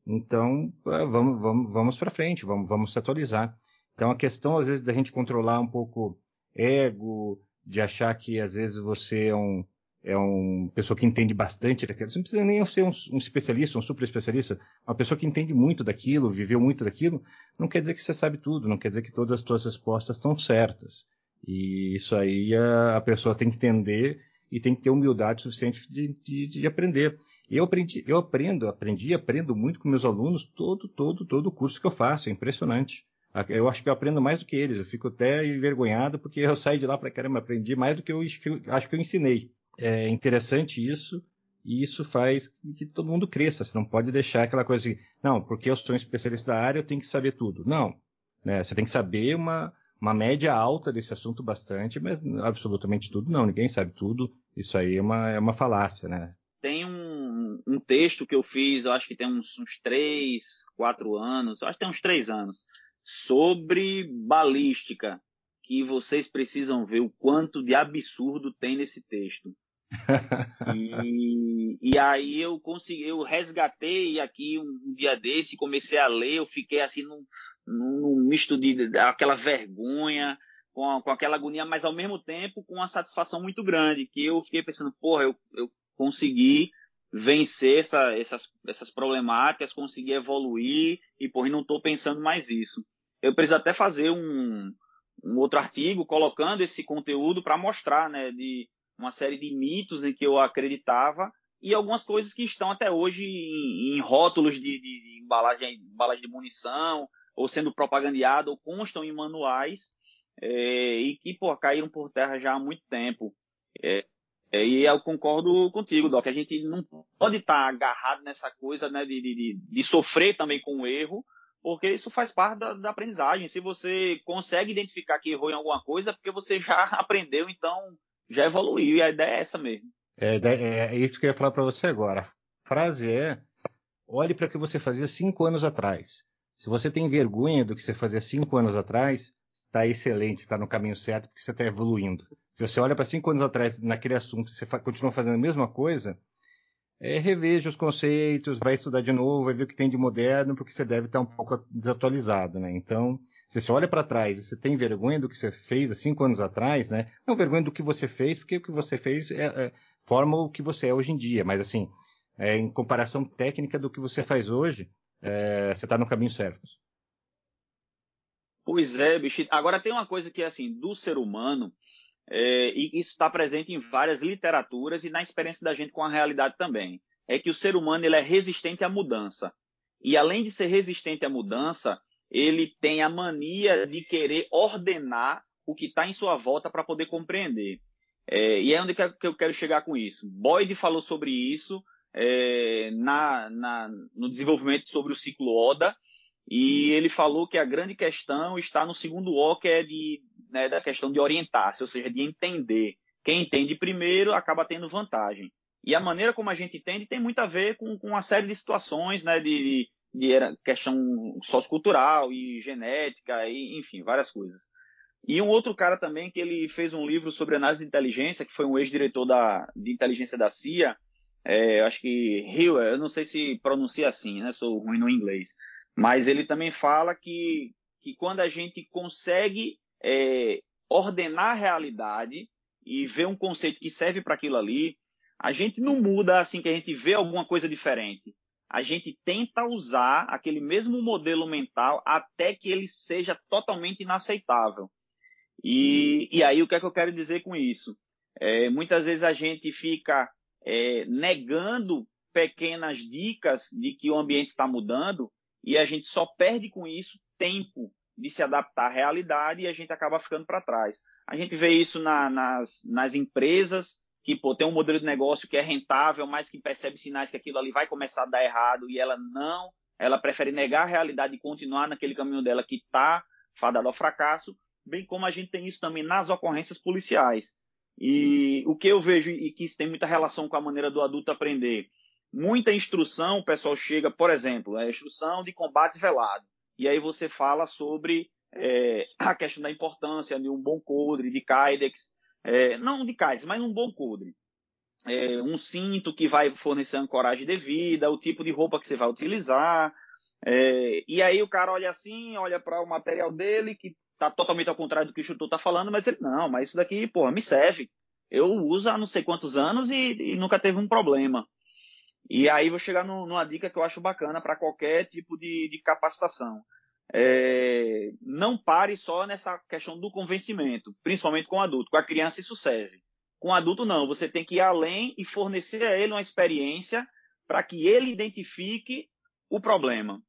Então, é, vamos, vamos, vamos para frente, vamos, vamos se atualizar. Então, a questão, às vezes, da gente controlar um pouco ego, de achar que, às vezes, você é um, é uma pessoa que entende bastante daquilo. Você não precisa nem ser um, um, especialista, um super especialista. Uma pessoa que entende muito daquilo, viveu muito daquilo, não quer dizer que você sabe tudo, não quer dizer que todas as suas respostas estão certas. E isso aí a, a pessoa tem que entender e tem que ter humildade suficiente de, de, de aprender. Eu aprendi, eu aprendo, aprendi, aprendo muito com meus alunos todo, todo, todo o curso que eu faço. É impressionante. Eu acho que eu aprendo mais do que eles. Eu fico até envergonhado porque eu saio de lá para caramba, aprendi mais do que eu acho que eu ensinei é interessante isso, e isso faz que todo mundo cresça. Você não pode deixar aquela coisa assim, não, porque eu sou um especialista da área, eu tenho que saber tudo. Não. Né? Você tem que saber uma, uma média alta desse assunto bastante, mas absolutamente tudo não. Ninguém sabe tudo. Isso aí é uma, é uma falácia, né? Texto que eu fiz, eu acho que tem uns, uns três, quatro anos, acho que tem uns três anos, sobre balística, que vocês precisam ver o quanto de absurdo tem nesse texto. E, e, aí eu consegui, eu resgatei aqui um, um, dia desse, comecei a ler, eu fiquei assim num, num misto de, aquela vergonha, com, com, aquela agonia, mas ao mesmo tempo com uma satisfação muito grande, que eu fiquei pensando, porra, eu, eu consegui vencer essa, essas, essas problemáticas, consegui evoluir e, porra, não estou pensando mais isso. Eu preciso até fazer um, um outro artigo colocando esse conteúdo para mostrar, né, de uma série de mitos em que eu acreditava e algumas coisas que estão até hoje em, em rótulos de, de, de, embalagem, embalagem de munição, ou sendo propagandeado, ou constam em manuais, é, e que pô, caíram por terra já há muito tempo. É, é, e eu concordo contigo, Doc, a gente não pode estar tá agarrado nessa coisa né, de, de, de, sofrer também com o erro, porque isso faz parte da, da aprendizagem. Se você consegue identificar que errou em alguma coisa, é porque você já aprendeu, então já evoluiu e a ideia é essa mesmo. É, é isso que eu ia falar para você agora. Frase é: olhe para o que você fazia cinco anos atrás. Se você tem vergonha do que você fazia cinco anos atrás, está excelente, está no caminho certo, porque você está evoluindo. Se você olha para cinco anos atrás naquele assunto, você continua fazendo a mesma coisa, é, reveja os conceitos, vai estudar de novo, vai ver o que tem de moderno, porque você deve estar um pouco desatualizado, né? Então, se você olha para trás e você tem vergonha do que você fez há cinco anos atrás, né? Não vergonha do que você fez, porque o que você fez é, é, forma o que você é hoje em dia, mas assim, é, em comparação técnica do que você faz hoje, é, você está no caminho certo. Pois é, bicho. Agora tem uma coisa que é assim, do ser humano, é, e isso está presente em várias literaturas e na experiência da gente com a realidade também. É que o ser humano ele é resistente à mudança. E além de ser resistente à mudança, ele tem a mania de querer ordenar o que está em sua volta para poder compreender. É, e é onde que eu quero chegar com isso. Boyd falou sobre isso é, na, na, no desenvolvimento sobre o ciclo Oda, e ele falou que a grande questão está no segundo O, que é de né, da questão de orientar-se, ou seja, de entender. Quem entende primeiro acaba tendo vantagem. E a maneira como a gente entende tem muito a ver com, com uma série de situações, né, de, de questão sociocultural e genética, e, enfim, várias coisas. E um outro cara também que ele fez um livro sobre análise de inteligência, que foi um ex-diretor da, de inteligência da CIA, é, acho que Hill, eu não sei se pronuncia assim, né? Sou ruim no inglês. Mas ele também fala que, que quando a gente consegue é, ordenar a realidade e ver um conceito que serve para aquilo ali, a gente não muda assim que a gente vê alguma coisa diferente. A gente tenta usar aquele mesmo modelo mental até que ele seja totalmente inaceitável. E, e aí o que é que eu quero dizer com isso? É, muitas vezes a gente fica é, negando pequenas dicas de que o ambiente está mudando e a gente só perde com isso tempo de se adaptar à realidade e a gente acaba ficando para trás. A gente vê isso na, nas, nas empresas que pô, tem um modelo de negócio que é rentável, mas que percebe sinais que aquilo ali vai começar a dar errado e ela não, ela prefere negar a realidade e continuar naquele caminho dela que está fadado ao fracasso, bem como a gente tem isso também nas ocorrências policiais. E o que eu vejo e que isso tem muita relação com a maneira do adulto aprender, muita instrução, o pessoal chega, por exemplo, é instrução de combate velado e aí você fala sobre é, a questão da importância de um bom coldre, de kydex, é, não de kydex, mas um bom coldre. É, um cinto que vai fornecer ancoragem devida, o tipo de roupa que você vai utilizar. É, e aí o cara olha assim, olha para o material dele, que está totalmente ao contrário do que o instrutor está falando, mas ele, não, mas isso daqui, porra, me serve. Eu uso há não sei quantos anos e, e nunca teve um problema. E aí vou chegar no, numa dica que eu acho bacana para qualquer tipo de, de capacitação. É, não pare só nessa questão do convencimento, principalmente com o adulto. Com a criança isso serve. Com o adulto não, você tem que ir além e fornecer a ele uma experiência para que ele identifique o problema.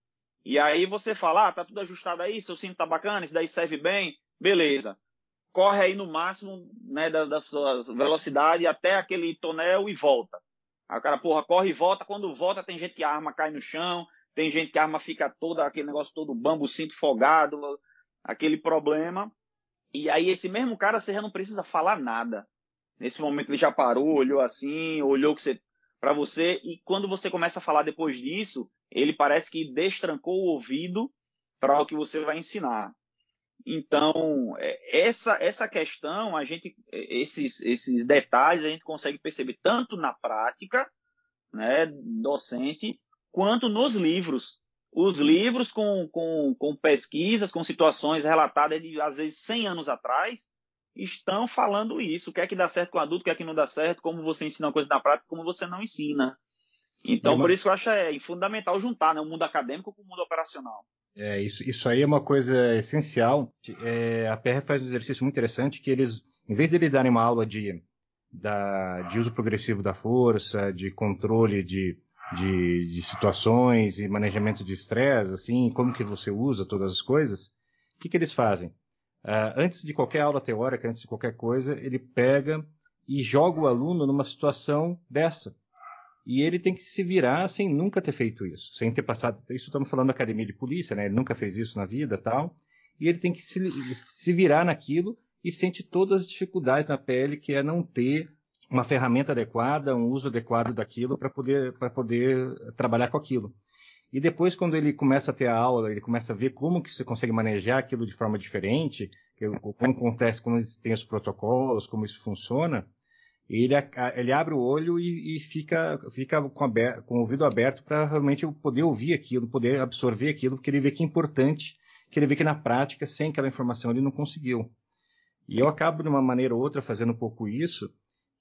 E aí você fala, ah, tá tudo ajustado aí, seu cinto tá bacana, isso daí serve bem, beleza. Corre aí no máximo né, da, da sua velocidade até aquele tonel e volta. Aí o cara, porra, corre e volta. Quando volta, tem gente que a arma cai no chão, tem gente que a arma fica toda, aquele negócio todo bambo, cinto folgado, aquele problema. E aí esse mesmo cara, você já não precisa falar nada. Nesse momento ele já parou, olhou assim, olhou que você para você e quando você começa a falar depois disso, ele parece que destrancou o ouvido para o que você vai ensinar. Então, é, essa essa questão, a gente esses esses detalhes a gente consegue perceber tanto na prática, né, docente, quanto nos livros. Os livros com, com, com pesquisas, com situações relatadas de às vezes 100 anos atrás, estão falando isso. O que é que dá certo com o adulto, o que é que não dá certo, como você ensina uma coisa na prática, como você não ensina. Então, por isso que eu acho é fundamental juntar né, o mundo acadêmico com o mundo operacional. É, isso, isso aí é uma coisa essencial. É, a PR faz um exercício muito interessante que eles, em vez de eles darem uma aula de, da, de uso progressivo da força, de controle de, de, de situações e manejamento de estresse, assim, como que você usa todas as coisas, o que, que eles fazem? Uh, antes de qualquer aula teórica, antes de qualquer coisa, ele pega e joga o aluno numa situação dessa. E ele tem que se virar sem nunca ter feito isso, sem ter passado. Isso estamos falando da academia de polícia, né? Ele nunca fez isso na vida tal. E ele tem que se, se virar naquilo e sente todas as dificuldades na pele, que é não ter uma ferramenta adequada, um uso adequado daquilo para poder, poder trabalhar com aquilo. E depois, quando ele começa a ter a aula, ele começa a ver como que você consegue manejar aquilo de forma diferente, como acontece, como tem os protocolos, como isso funciona, ele, ele abre o olho e, e fica, fica com, aberto, com o ouvido aberto para realmente poder ouvir aquilo, poder absorver aquilo, porque ele vê que é importante, que ele vê que na prática, sem aquela informação, ele não conseguiu. E eu acabo, de uma maneira ou outra, fazendo um pouco isso,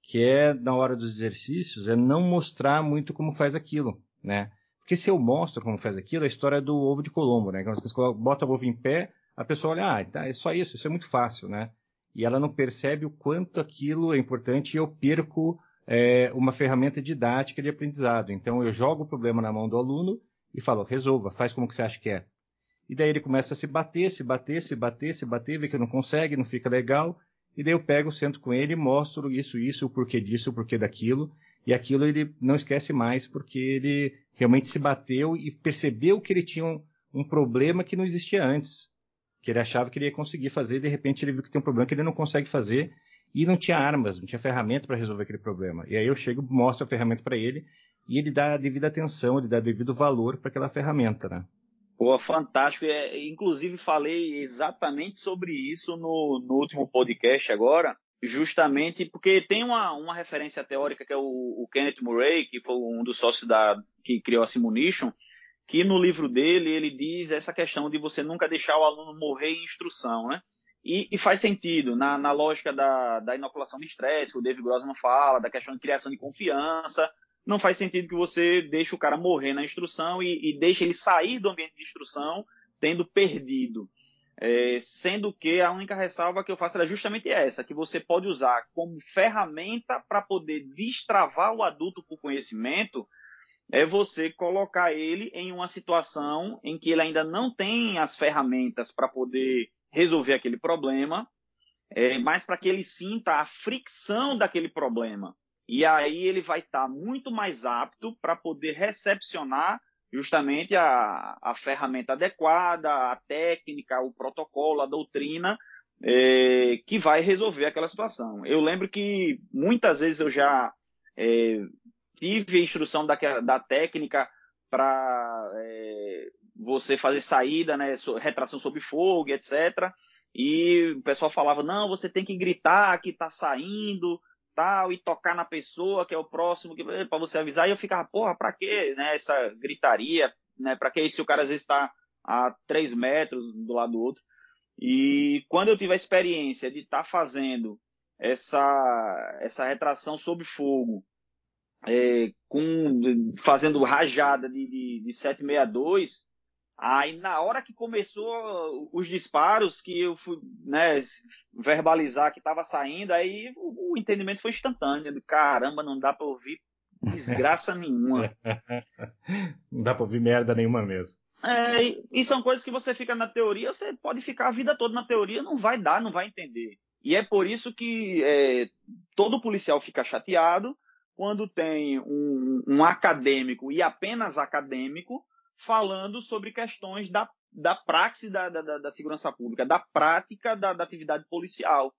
que é, na hora dos exercícios, é não mostrar muito como faz aquilo, né? Porque se eu mostro como faz aquilo, é a história do ovo de Colombo, né? Quando você bota o ovo em pé, a pessoa olha, ah, tá, é só isso, isso é muito fácil, né? E ela não percebe o quanto aquilo é importante e eu perco é, uma ferramenta didática de aprendizado. Então eu jogo o problema na mão do aluno e falo, resolva, faz como que você acha que é. E daí ele começa a se bater, se bater, se bater, se bater, vê que não consegue, não fica legal. E daí eu pego, sento com ele, mostro isso, isso, o porquê disso, o porquê daquilo. E aquilo ele não esquece mais porque ele realmente se bateu e percebeu que ele tinha um, um, problema que não existia antes. Que ele achava que ele ia conseguir fazer, de repente ele viu que tem um problema que ele não consegue fazer e não tinha armas, não tinha ferramenta para resolver aquele problema. E aí eu chego, mostro a ferramenta para ele e ele dá a devida atenção, ele dá devido valor para aquela ferramenta, né? Pô, fantástico. É, inclusive falei exatamente sobre isso no, no último podcast agora, justamente porque tem uma, uma referência teórica que é o, o, Kenneth Murray, que foi um dos sócios da, que criou a Simulation, que no livro dele ele diz essa questão de você nunca deixar o aluno morrer em instrução, né? E, e faz sentido na, na lógica da, da inoculação de estresse, que o David Grossman fala, da questão de criação de confiança. Não faz sentido que você deixe o cara morrer na instrução e, e deixe ele sair do ambiente de instrução tendo perdido. É, sendo que a única ressalva que eu faço é justamente essa, que você pode usar como ferramenta para poder destravar o adulto por conhecimento, é você colocar ele em uma situação em que ele ainda não tem as ferramentas para poder resolver aquele problema, é, mas para que ele sinta a fricção daquele problema. E aí ele vai estar tá muito mais apto para poder recepcionar justamente a, a ferramenta adequada, a técnica, o protocolo, a doutrina é, que vai resolver aquela situação. Eu lembro que muitas vezes eu já é, tive a instrução da, da técnica para é, você fazer saída, né, retração sob fogo, etc. E o pessoal falava, não, você tem que gritar que está saindo, tal, e tocar na pessoa, que é o próximo, para você avisar, e eu ficava, porra, pra que né, essa gritaria, né, pra que se o cara às vezes está a três metros do lado do outro. E quando eu tive a experiência de estar tá fazendo essa, essa retração sob fogo, é, com, fazendo rajada de, de, de 762, aí na hora que começou os disparos, que eu fui né, verbalizar que estava saindo, aí o, o, entendimento foi instantâneo. Caramba, não dá para ouvir desgraça nenhuma. não dá para ouvir merda nenhuma mesmo. É, e são coisas que você fica na teoria, você pode ficar a vida toda na teoria, não vai dar, não vai entender. E é por isso que é, todo policial fica chateado quando tem um, um, acadêmico e apenas acadêmico falando sobre questões da, da praxe da, da, da segurança pública, da prática da, da atividade policial.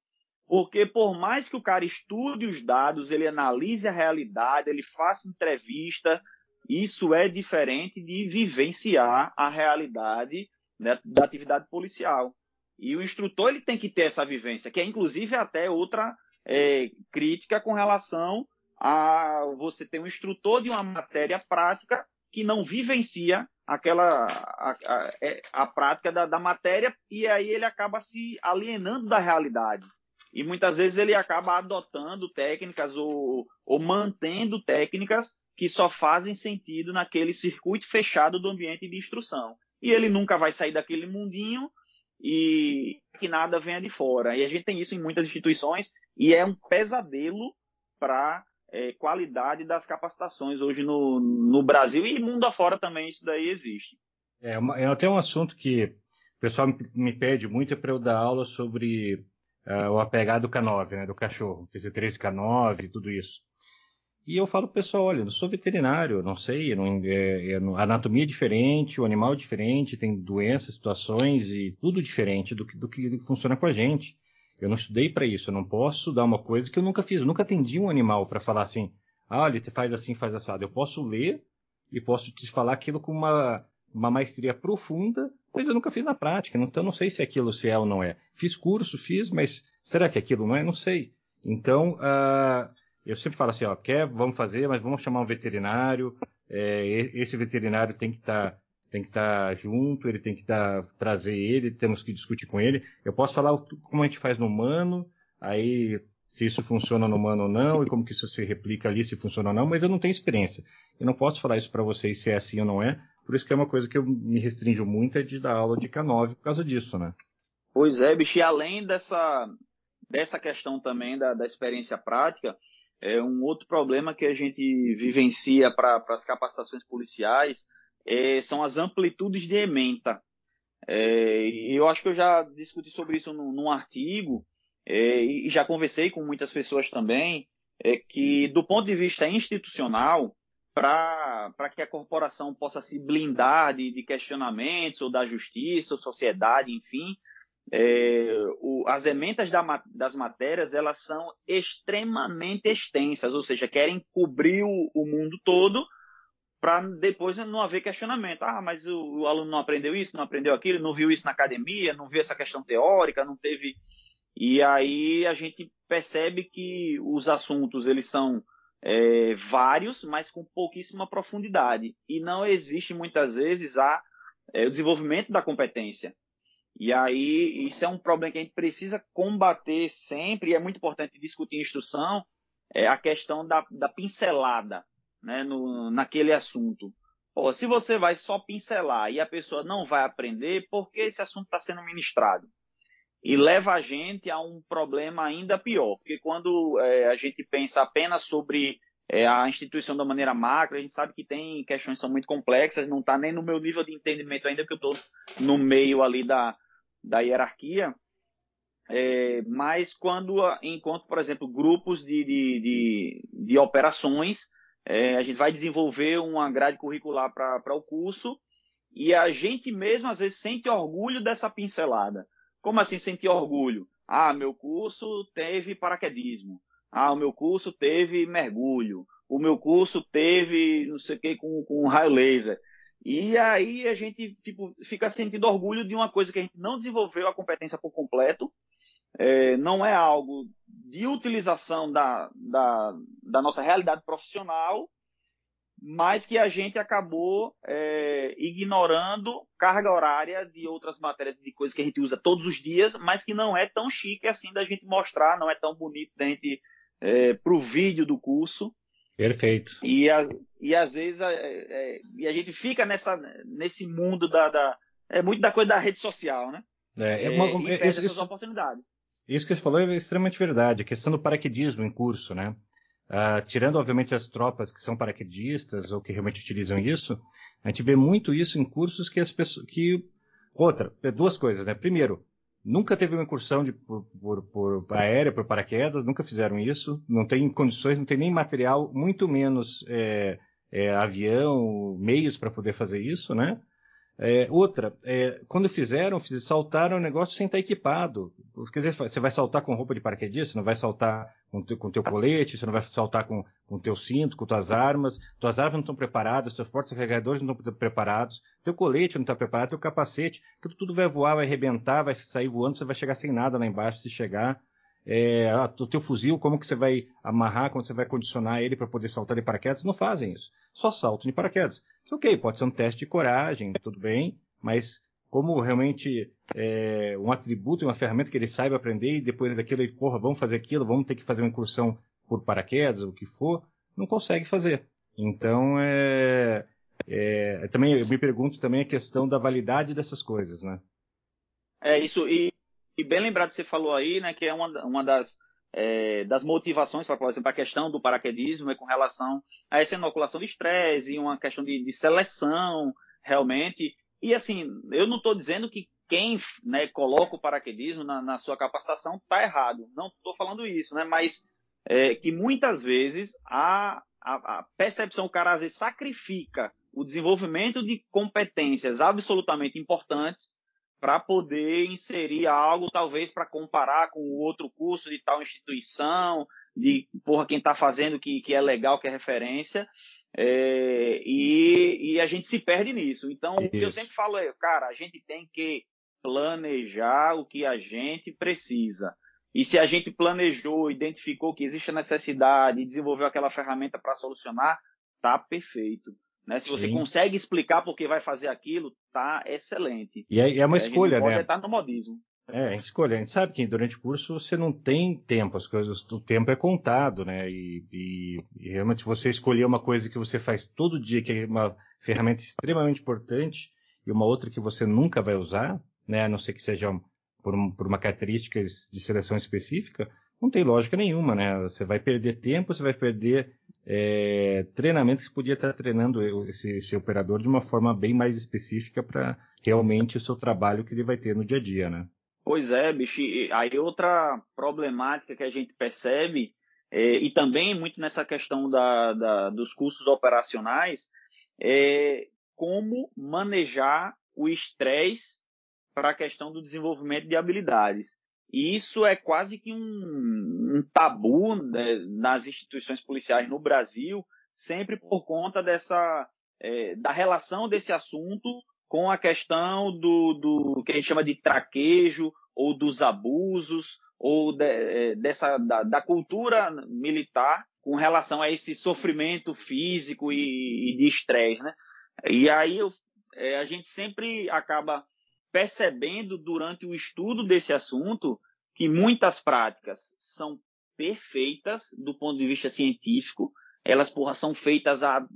Porque por mais que o cara estude os dados, ele analise a realidade, ele faça entrevista, isso é diferente de vivenciar a realidade né, da atividade policial. E o instrutor ele tem que ter essa vivência, que é inclusive até outra é, crítica com relação a você ter um instrutor de uma matéria prática que não vivencia aquela a, a, é, a prática da, da, matéria e aí ele acaba se alienando da realidade e muitas vezes ele acaba adotando técnicas ou, ou mantendo técnicas que só fazem sentido naquele circuito fechado do ambiente de instrução. E ele nunca vai sair daquele mundinho e que nada venha de fora. E a gente tem isso em muitas instituições e é um pesadelo para é, qualidade das capacitações hoje no, no Brasil e mundo afora também isso daí existe. É, uma, é até um assunto que o pessoal me, me pede muito é para eu dar aula sobre uh, o apegado K9, né, do cachorro, TC3 K9, tudo isso. E eu falo pro pessoal, olha, eu sou veterinário, não sei, não, é, é, a anatomia é diferente, o animal é diferente, tem doenças, situações e tudo diferente do que, do que funciona com a gente. Eu não estudei para isso, eu não posso dar uma coisa que eu nunca fiz, eu nunca atendi um animal para falar assim, ah, olha, você faz assim, faz assado. Eu posso ler e posso te falar aquilo com uma, uma maestria profunda, mas eu nunca fiz na prática, então não sei se aquilo se é ou não é. Fiz curso, fiz, mas será que aquilo não é? Não sei. Então, uh, eu sempre falo assim, ó, quer, vamos fazer, mas vamos chamar um veterinário. É, esse veterinário tem que estar tá, tem que estar junto, ele tem que tá, trazer ele, temos que discutir com ele. Eu posso falar como a gente faz no humano, aí se isso funciona no humano ou não, e como que isso se replica ali, se funciona ou não, mas eu não tenho experiência. Eu não posso falar isso para vocês se é assim ou não é, por isso que é uma coisa que eu me restringo muito é de dar aula de K9 por causa disso, né? Pois é, bicho, e além dessa, dessa questão também da, da experiência prática, é um outro problema que a gente vivencia para as capacitações policiais é, são as amplitudes de ementa. É, eu acho que eu já discuti sobre isso num, num artigo é, e já conversei com muitas pessoas também, é que do ponto de vista institucional, para que a corporação possa se blindar de, de questionamentos ou da justiça ou sociedade, enfim, é, o, as emendas da, das matérias elas são extremamente extensas, ou seja, querem cobrir o, o mundo todo para depois não haver questionamento. Ah, mas o, o, aluno não aprendeu isso, não aprendeu aquilo, não viu isso na academia, não viu essa questão teórica, não teve. E aí a gente percebe que os assuntos eles são é, vários, mas com pouquíssima profundidade. E não existe muitas vezes a, é, o desenvolvimento da competência. E aí, isso é um problema que a gente precisa combater sempre, e é muito importante discutir em instrução, é a questão da, da pincelada né, no, naquele assunto. Pô, se você vai só pincelar e a pessoa não vai aprender, por que esse assunto está sendo ministrado? E leva a gente a um problema ainda pior, porque quando é, a gente pensa apenas sobre é, a instituição da maneira macro, a gente sabe que tem questões que são muito complexas, não está nem no meu nível de entendimento ainda, porque eu estou no meio ali da, da hierarquia, é, mas quando enquanto, por exemplo, grupos de, de, de, de operações, é, a gente vai desenvolver uma grade curricular para o curso e a gente mesmo às vezes sente orgulho dessa pincelada. Como assim sentir orgulho? Ah, meu curso teve paraquedismo. Ah, o meu curso teve mergulho. O meu curso teve não sei o que com, com raio laser. E aí a gente tipo, fica sentindo orgulho de uma coisa que a gente não desenvolveu a competência por completo, é, não é algo de utilização da, da, da, nossa realidade profissional, mas que a gente acabou é, ignorando carga horária de outras matérias, de coisas que a gente usa todos os dias, mas que não é tão chique assim da gente mostrar, não é tão bonito da gente é, para o vídeo do curso. Perfeito. E, a, e às vezes é, é, e a gente fica nessa, nesse mundo da, da, É muito da coisa da rede social, né? É, é uma, e perde isso, essas isso, oportunidades. Isso que você falou é extremamente verdade. A questão do paraquedismo em curso, né? Uh, tirando, obviamente, as tropas que são paraquedistas ou que realmente utilizam isso, a gente vê muito isso em cursos que as pessoas. Que... Outra, é duas coisas, né? Primeiro, nunca teve uma incursão de, por, por, por, aérea, por paraquedas, nunca fizeram isso, não tem condições, não tem nem material, muito menos é, é, avião, meios para poder fazer isso, né? É, outra, é, quando fizeram, saltaram o negócio sem estar equipado. Quer dizer, você vai saltar com roupa de paraquedista, você não vai saltar com teu, com teu colete, você não vai saltar com, com teu cinto, com tuas armas, tuas armas não estão preparadas, seus portas-carregadores não estão preparados, teu colete não está preparado, teu capacete, que tudo vai voar, vai arrebentar, vai sair voando, você vai chegar sem nada lá embaixo se chegar. É, o teu fuzil, como que você vai amarrar, como você vai condicionar ele para poder saltar de paraquedas? Não fazem isso. Só saltam de paraquedas. Que ok, pode ser um teste de coragem, tudo bem, mas como realmente é, um atributo, uma ferramenta que ele saiba aprender e depois daquilo ele, porra, vamos fazer aquilo, vamos ter que fazer uma incursão por paraquedas, o que for, não consegue fazer. Então, é, é, também eu me pergunto também a questão da validade dessas coisas, né? É isso, e, e bem lembrado que você falou aí, né, que é uma, uma das, é, das motivações, por exemplo, a questão do paraquedismo é com relação a essa inoculação de estresse e uma questão de, de seleção, realmente, e assim, eu não estou dizendo que quem né, coloca o paraquedismo na, na sua capacitação está errado. Não estou falando isso, né? Mas é, que muitas vezes a, a, a, percepção, o cara às vezes sacrifica o desenvolvimento de competências absolutamente importantes para poder inserir algo, talvez para comparar com o outro curso de tal instituição, de porra, quem está fazendo que, que é legal, que é referência. É, e, e, a gente se perde nisso. Então, Isso. o que eu sempre falo é, cara, a gente tem que planejar o que a gente precisa. E se a gente planejou, identificou que existe a necessidade e desenvolveu aquela ferramenta para solucionar, tá perfeito. Né? Se você Sim. consegue explicar por que vai fazer aquilo, tá excelente. E é, é uma escolha, né? Estar no modismo. É, a gente escolhe. A gente sabe que durante o curso você não tem tempo, as coisas, o tempo é contado, né? E, e, e, realmente você escolher uma coisa que você faz todo dia, que é uma ferramenta extremamente importante, e uma outra que você nunca vai usar, né? A não ser que seja por, um, por uma característica de seleção específica, não tem lógica nenhuma, né? Você vai perder tempo, você vai perder é, treinamento que você podia estar treinando esse, esse operador de uma forma bem mais específica para realmente o seu trabalho que ele vai ter no dia a dia, né? Pois é, bicho. Aí outra problemática que a gente percebe, é, e também muito nessa questão da, da, dos cursos operacionais, é como manejar o estresse para a questão do desenvolvimento de habilidades. E isso é quase que um, um tabu né, nas instituições policiais no Brasil, sempre por conta dessa é, da relação desse assunto com a questão do, do que a gente chama de traquejo ou dos abusos ou de, é, dessa da, da, cultura militar com relação a esse sofrimento físico e, e de estresse, né? E aí eu, é, a gente sempre acaba percebendo durante o estudo desse assunto que muitas práticas são perfeitas do ponto de vista científico, elas porra são feitas há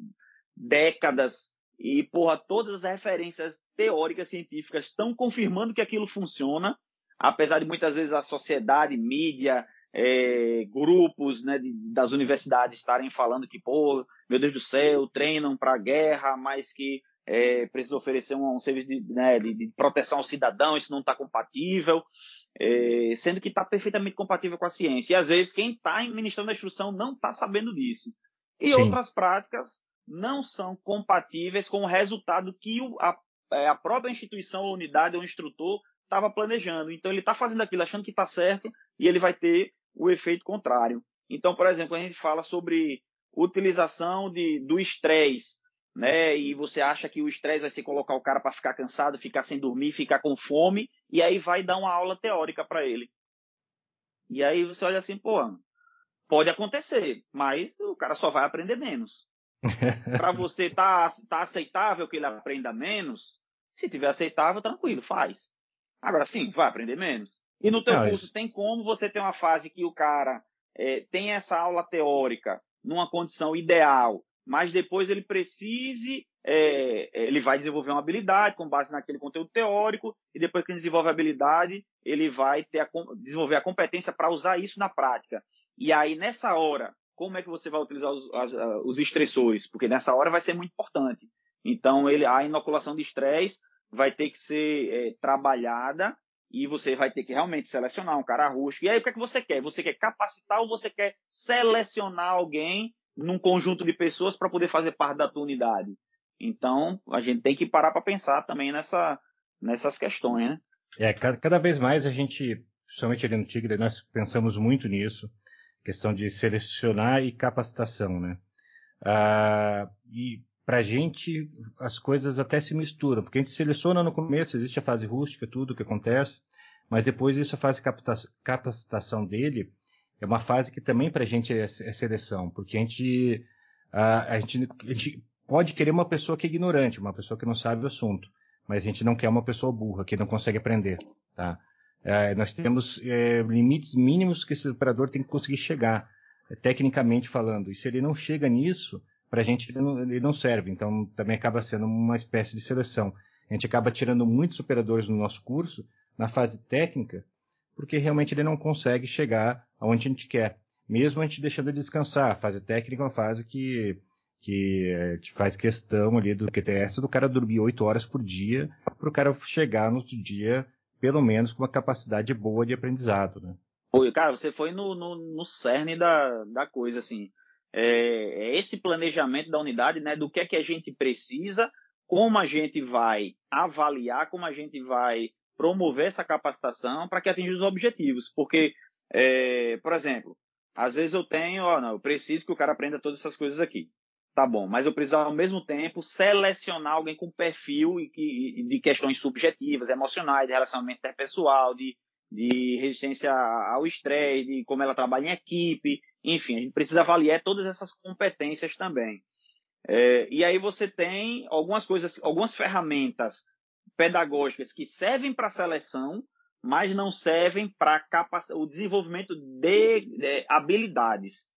décadas e, porra, todas as referências teóricas científicas estão confirmando que aquilo funciona, apesar de muitas vezes a sociedade, mídia, é, grupos né, de, das universidades estarem falando que, pô, meu Deus do céu, treinam para a guerra, mas que é, precisa oferecer um, um serviço de, né, de, de, proteção ao cidadão, isso não está compatível, é, sendo que está perfeitamente compatível com a ciência. E às vezes quem está ministrando a instrução não está sabendo disso. E Sim. outras práticas não são compatíveis com o resultado que o, a, é, a própria instituição ou unidade ou instrutor estava planejando. Então ele está fazendo aquilo achando que está certo e ele vai ter o efeito contrário. Então, por exemplo, a gente fala sobre utilização de, do estresse, né? E você acha que o estresse vai ser colocar o cara para ficar cansado, ficar sem dormir, ficar com fome, e aí vai dar uma aula teórica para ele. E aí você olha assim, pô, pode acontecer, mas o cara só vai aprender menos. para você tá, tá aceitável que ele aprenda menos? Se tiver aceitável, tranquilo, faz. Agora sim, vai aprender menos. E no teu Não, curso isso. tem como você ter uma fase que o cara é, tem essa aula teórica numa condição ideal, mas depois ele precise, é, é, ele vai desenvolver uma habilidade com base naquele conteúdo teórico, e depois que ele desenvolve a habilidade, ele vai ter a, desenvolver a competência para usar isso na prática. E aí, nessa hora, como é que você vai utilizar os, as, os estressores? Porque nessa hora vai ser muito importante. Então, ele, a inoculação de estresse vai ter que ser é, trabalhada e você vai ter que realmente selecionar um cara rústico. E aí, o que é que você quer? Você quer capacitar ou você quer selecionar alguém num conjunto de pessoas para poder fazer parte da tua unidade? Então, a gente tem que parar para pensar também nessa, nessas questões, né? É, cada vez mais a gente, principalmente ali no Tigre, nós pensamos muito nisso, questão de selecionar e capacitação, né? Ah, e para a gente as coisas até se misturam, porque a gente seleciona no começo, existe a fase rústica, tudo o que acontece, mas depois isso a fase capacitação dele é uma fase que também para a gente é, é, seleção, porque a gente, a, gente, a gente pode querer uma pessoa que é ignorante, uma pessoa que não sabe o assunto, mas a gente não quer uma pessoa burra, que não consegue aprender, tá? É, nós temos é, limites mínimos que esse operador tem que conseguir chegar, tecnicamente falando, e se ele não chega nisso, para a gente ele não, ele não, serve. Então também acaba sendo uma espécie de seleção. A gente acaba tirando muitos operadores no nosso curso na fase técnica, porque realmente ele não consegue chegar aonde a gente quer. Mesmo a gente deixando ele descansar. A fase técnica é uma fase que, que gente faz questão ali do QTS do cara dormir oito horas por dia para o cara chegar no outro dia, pelo menos, com uma capacidade boa de aprendizado. Né? Oi, cara, você foi no, no, no cerne da, da coisa, assim é, é, esse planejamento da unidade, né, do que é que a gente precisa, como a gente vai avaliar, como a gente vai promover essa capacitação para que atinja os objetivos. Porque, é, por exemplo, às vezes eu tenho, ó, não, eu preciso que o cara aprenda todas essas coisas aqui. Tá bom, mas eu preciso ao mesmo tempo selecionar alguém com perfil de questões subjetivas, emocionais, de relacionamento interpessoal, de, de resistência ao estresse, de como ela trabalha em equipe, enfim, a gente precisa avaliar todas essas competências também. É, e aí você tem algumas coisas, algumas ferramentas pedagógicas que servem para a seleção, mas não servem para o desenvolvimento de, de, habilidades.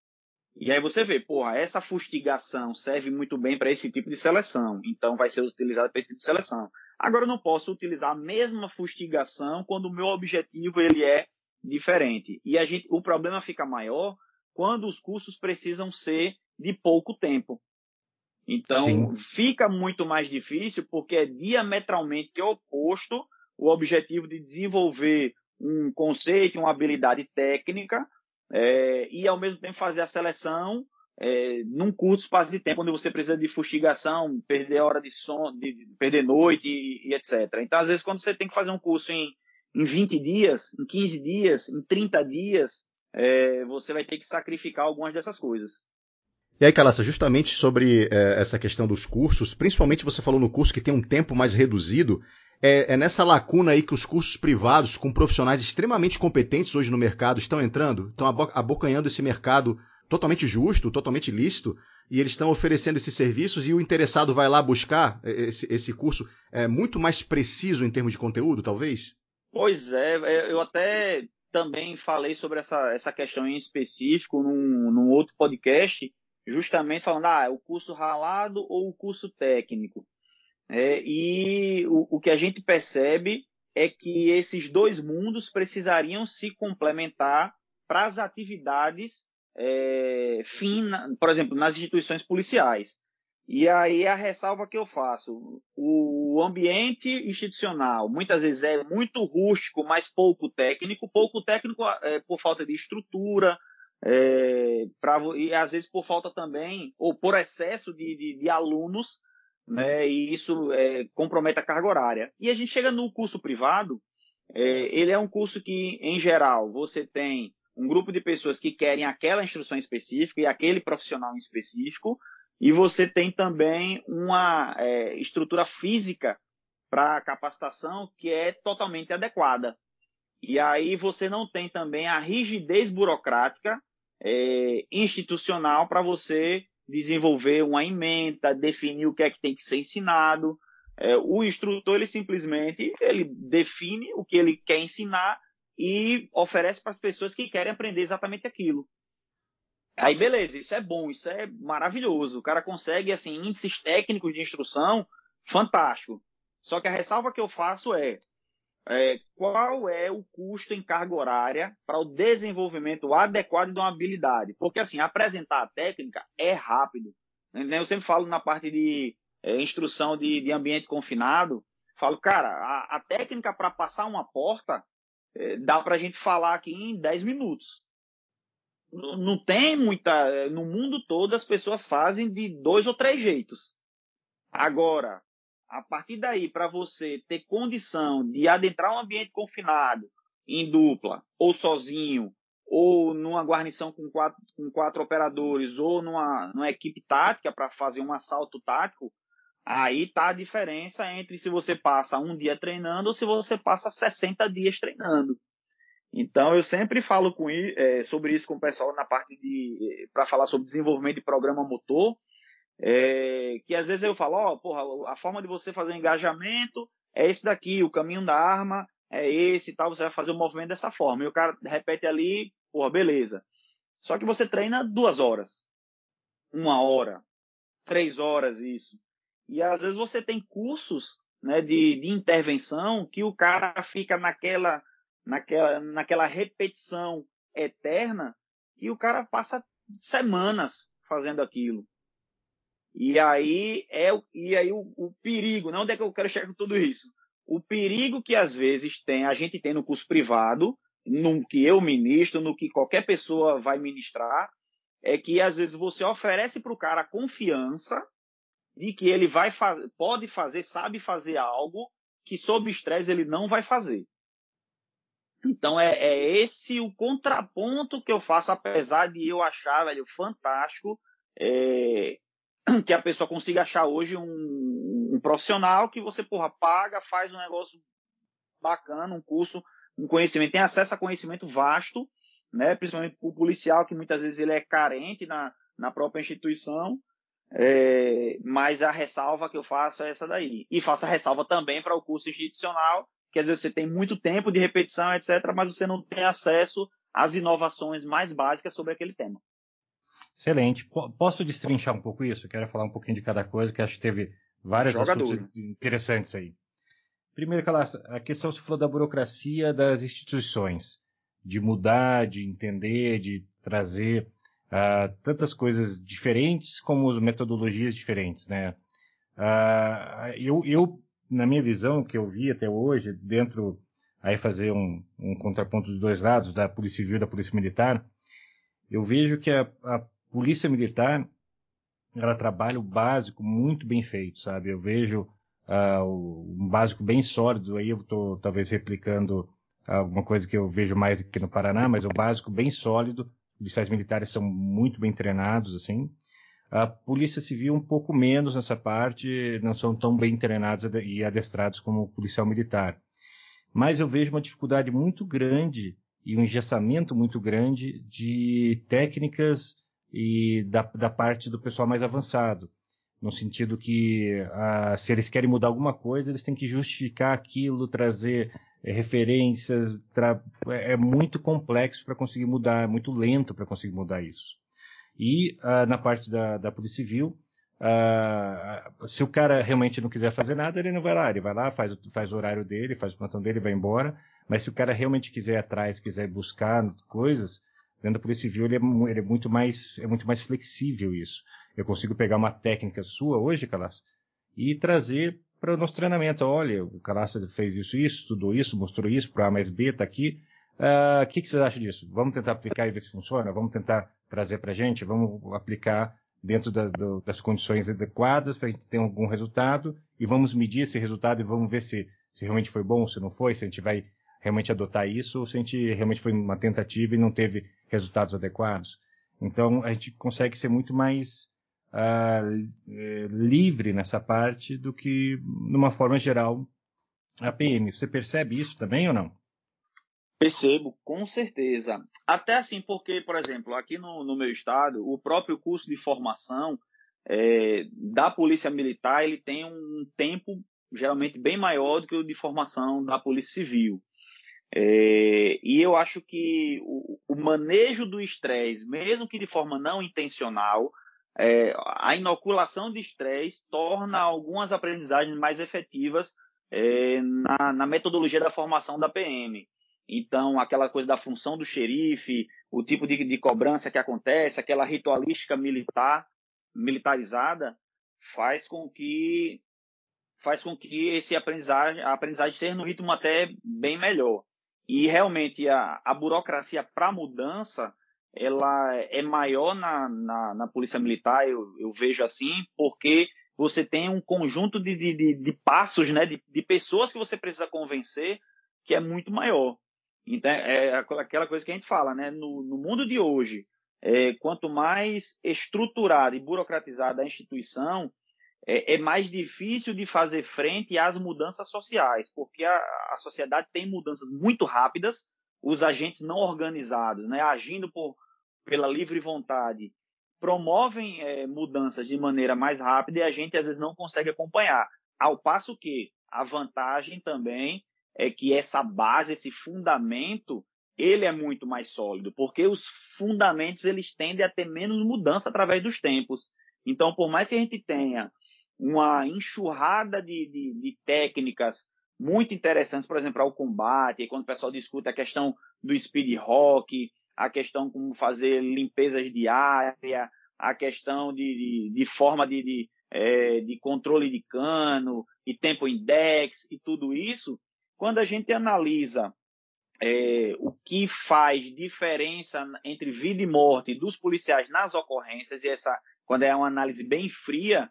E aí você vê, porra, essa fustigação serve muito bem para esse tipo de seleção, então vai ser utilizada para esse tipo de seleção. Agora eu não posso utilizar a mesma fustigação quando o meu objetivo ele é diferente. E a gente, o problema fica maior quando os cursos precisam ser de pouco tempo. Então, Sim. fica muito mais difícil porque é diametralmente oposto o objetivo de desenvolver um conceito, uma habilidade técnica é, e, ao mesmo tempo, fazer a seleção é, num curto espaço de tempo, onde você precisa de fustigação, perder hora de sono, de perder noite e, e, etc. Então, às vezes, quando você tem que fazer um curso em, em 20 dias, em 15 dias, em 30 dias, é, você vai ter que sacrificar algumas dessas coisas. E aí, Calaça, justamente sobre é, essa questão dos cursos, principalmente você falou no curso que tem um tempo mais reduzido, é, é, nessa lacuna aí que os cursos privados, com profissionais extremamente competentes hoje no mercado, estão entrando, estão abocanhando esse mercado totalmente justo, totalmente lícito, e eles estão oferecendo esses serviços e o interessado vai lá buscar é, esse, esse curso é, muito mais preciso em termos de conteúdo, talvez? Pois é, é eu até também falei sobre essa, essa questão em específico num, num outro podcast, justamente falando, ah, o curso ralado ou o curso técnico. É, e o, o que a gente percebe é que esses dois mundos precisariam se complementar para as atividades é, fina, por exemplo, nas instituições policiais. E aí a ressalva que eu faço, o ambiente institucional muitas vezes é muito rústico, mas pouco técnico, pouco técnico é, por falta de estrutura, é, pra, e às vezes por falta também, ou por excesso de, de, de alunos, né, e isso é, compromete a carga horária. E a gente chega no curso privado, é, ele é um curso que, em geral, você tem um grupo de pessoas que querem aquela instrução específica e aquele profissional em específico, e você tem também uma é, estrutura física para capacitação que é totalmente adequada. E aí você não tem também a rigidez burocrática é, institucional para você desenvolver uma emenda, definir o que é que tem que ser ensinado. É, o instrutor ele simplesmente ele define o que ele quer ensinar e oferece para as pessoas que querem aprender exatamente aquilo. Aí beleza, isso é bom, isso é maravilhoso. O cara consegue assim índices técnicos de instrução fantástico. Só que a ressalva que eu faço é, é qual é o custo em carga horária para o desenvolvimento adequado de uma habilidade? Porque assim, apresentar a técnica é rápido. Eu sempre falo na parte de é, instrução de, de, ambiente confinado, falo, cara, a, a técnica para passar uma porta é, dá para a gente falar aqui em 10 minutos. Não, não tem muita. No mundo todo as pessoas fazem de dois ou três jeitos. Agora, a partir daí, para você ter condição de adentrar um ambiente confinado, em dupla, ou sozinho, ou numa guarnição com quatro, com quatro operadores, ou numa, numa equipe tática para fazer um assalto tático, aí está a diferença entre se você passa um dia treinando ou se você passa 60 dias treinando. Então, eu sempre falo com, é, sobre isso com o pessoal na parte de. para falar sobre desenvolvimento de programa motor é, que às vezes eu falo, ó, oh, porra, a forma de você fazer o engajamento é esse daqui, o caminho da arma é esse e tal, você vai fazer o movimento dessa forma. E o cara repete ali, porra, beleza. Só que você treina duas horas, uma hora, três horas isso. E às vezes você tem cursos né, de, de intervenção que o cara fica naquela, naquela, naquela repetição eterna e o cara passa semanas fazendo aquilo. E aí é e aí o, o perigo, não onde é que eu quero chegar com tudo isso? O perigo que às vezes tem, a gente tem no curso privado, no que eu ministro, no que qualquer pessoa vai ministrar, é que às vezes você oferece para o cara a confiança de que ele vai fazer, pode fazer, sabe fazer algo que sob estresse ele não vai fazer. Então é, é, esse o contraponto que eu faço, apesar de eu achar, velho, fantástico é, que a pessoa consiga achar hoje um, um, profissional que você, porra, paga, faz um negócio bacana, um curso, um conhecimento, tem acesso a conhecimento vasto, né? Principalmente o policial, que muitas vezes ele é carente na, na própria instituição. É, mas a ressalva que eu faço é essa daí. E faço a ressalva também para o curso institucional, que às vezes você tem muito tempo de repetição, etc., mas você não tem acesso às inovações mais básicas sobre aquele tema. Excelente. Posso destrinchar um pouco isso? quero falar um pouquinho de cada coisa, que acho que teve várias assuntos interessantes aí. Primeiro, a questão se falou da burocracia das instituições, de mudar, de entender, de trazer uh, tantas coisas diferentes como metodologias diferentes, né? Uh, eu, eu, na minha visão, que eu vi até hoje, dentro, aí fazer um, um contraponto dos dois lados, da Polícia Civil e da Polícia Militar, eu vejo que a, a polícia militar ela trabalha o básico muito bem feito, sabe? Eu vejo uh, um básico bem sólido, aí eu estou talvez replicando alguma coisa que eu vejo mais aqui no Paraná, mas o básico bem sólido, policiais militares são muito bem treinados, assim. A polícia civil um pouco menos nessa parte, não são tão bem treinados e adestrados como o policial militar. Mas eu vejo uma dificuldade muito grande e um engessamento muito grande de técnicas e da, da parte do pessoal mais avançado, no sentido que ah, se eles querem mudar alguma coisa, eles têm que justificar aquilo, trazer é, referências, tra... É, é muito complexo para conseguir mudar, é muito lento para conseguir mudar isso. E ah, na parte da, da Polícia Civil, ah, se o cara realmente não quiser fazer nada, ele não vai lá, ele vai lá, faz, faz o horário dele, faz o plantão dele, vai embora. Mas se o cara realmente quiser ir atrás, quiser buscar coisas, Dentro da Polícia Civil ele é, ele é, muito mais é muito mais flexível isso. Eu consigo pegar uma técnica sua hoje, Calas, e trazer para o nosso treinamento. Olha, o Calas fez isso, isso, estudou isso, mostrou isso, para A mais B está aqui. Ah, o uh, que, que vocês acham disso? Vamos tentar aplicar e ver se funciona? Vamos tentar trazer para a gente? Vamos aplicar dentro da, do, das condições adequadas para a gente ter algum resultado e vamos medir esse resultado e vamos ver se, se realmente foi bom, se não foi, se a gente vai realmente adotar isso ou se a gente realmente foi uma tentativa e não teve resultados adequados. Então, a gente consegue ser muito mais uh, livre nessa parte do que, numa forma geral, a PM. Você percebe isso também ou não? Percebo, com certeza. Até assim, porque, por exemplo, aqui no, no meu estado, o próprio curso de formação é, da Polícia Militar ele tem um tempo geralmente bem maior do que o de formação da Polícia Civil. É, e eu acho que o, o manejo do estresse, mesmo que de forma não intencional, é, a inoculação de estresse torna algumas aprendizagens mais efetivas é, na, na, metodologia da formação da PM. Então, aquela coisa da função do xerife, o tipo de, de cobrança que acontece, aquela ritualística militar, militarizada, faz com que faz com que esse aprendizagem, a aprendizagem esteja no ritmo até bem melhor. E realmente a, a burocracia para mudança ela é maior na, na, na polícia militar, eu, eu, vejo assim, porque você tem um conjunto de, de, de passos, né, de, de, pessoas que você precisa convencer que é muito maior. Então, é, é aquela coisa que a gente fala, né, no, no mundo de hoje, é, quanto mais estruturada e burocratizada a instituição, é, é, mais difícil de fazer frente às mudanças sociais, porque a, a sociedade tem mudanças muito rápidas, os agentes não organizados, né, agindo por, pela livre vontade, promovem é, mudanças de maneira mais rápida e a gente às vezes não consegue acompanhar. Ao passo que a vantagem também é que essa base, esse fundamento, ele é muito mais sólido, porque os fundamentos eles tendem a ter menos mudança através dos tempos. Então, por mais que a gente tenha uma enxurrada de, de, de técnicas muito interessantes, por exemplo, ao combate, quando o pessoal discute a questão do speed rock, a questão como fazer limpezas diárias, a questão de, de, de forma de, de, é, de controle de cano e tempo index e tudo isso, quando a gente analisa é, o que faz diferença entre vida e morte dos policiais nas ocorrências, e essa, quando é uma análise bem fria,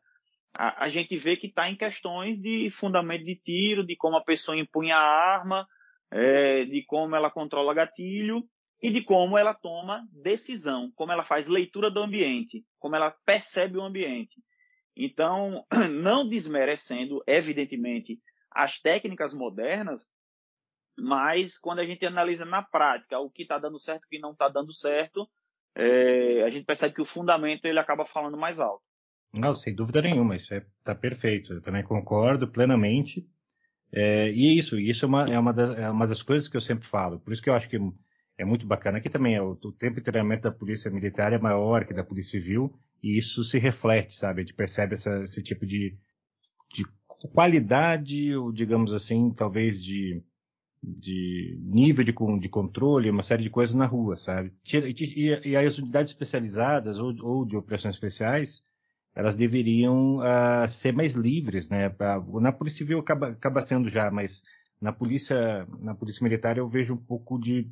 a, a gente vê que está em questões de fundamento de tiro, de como a pessoa empunha a arma, é, de como ela controla gatilho e de como ela toma decisão, como ela faz leitura do ambiente, como ela percebe o ambiente. Então, não desmerecendo, evidentemente, as técnicas modernas, mas quando a gente analisa na prática o que está dando certo e o que não está dando certo, é, a gente percebe que o fundamento ele acaba falando mais alto. Não, sem dúvida nenhuma, isso está é, tá perfeito. Eu também concordo plenamente. É, e isso, isso é uma, é, uma das, é uma das coisas que eu sempre falo. Por isso que eu acho que é muito bacana. Aqui também é o, o tempo de treinamento da polícia militar é maior que da polícia civil, e isso se reflete, sabe? A gente percebe essa, esse tipo de, de qualidade, ou digamos assim, talvez de, de nível de, de controle, uma série de coisas na rua, sabe? E, e as unidades especializadas ou, ou de operações especiais, elas deveriam uh, ser mais livres, né? Na Polícia Civil acaba, acaba sendo já, mas na polícia, na polícia militar eu vejo um pouco de,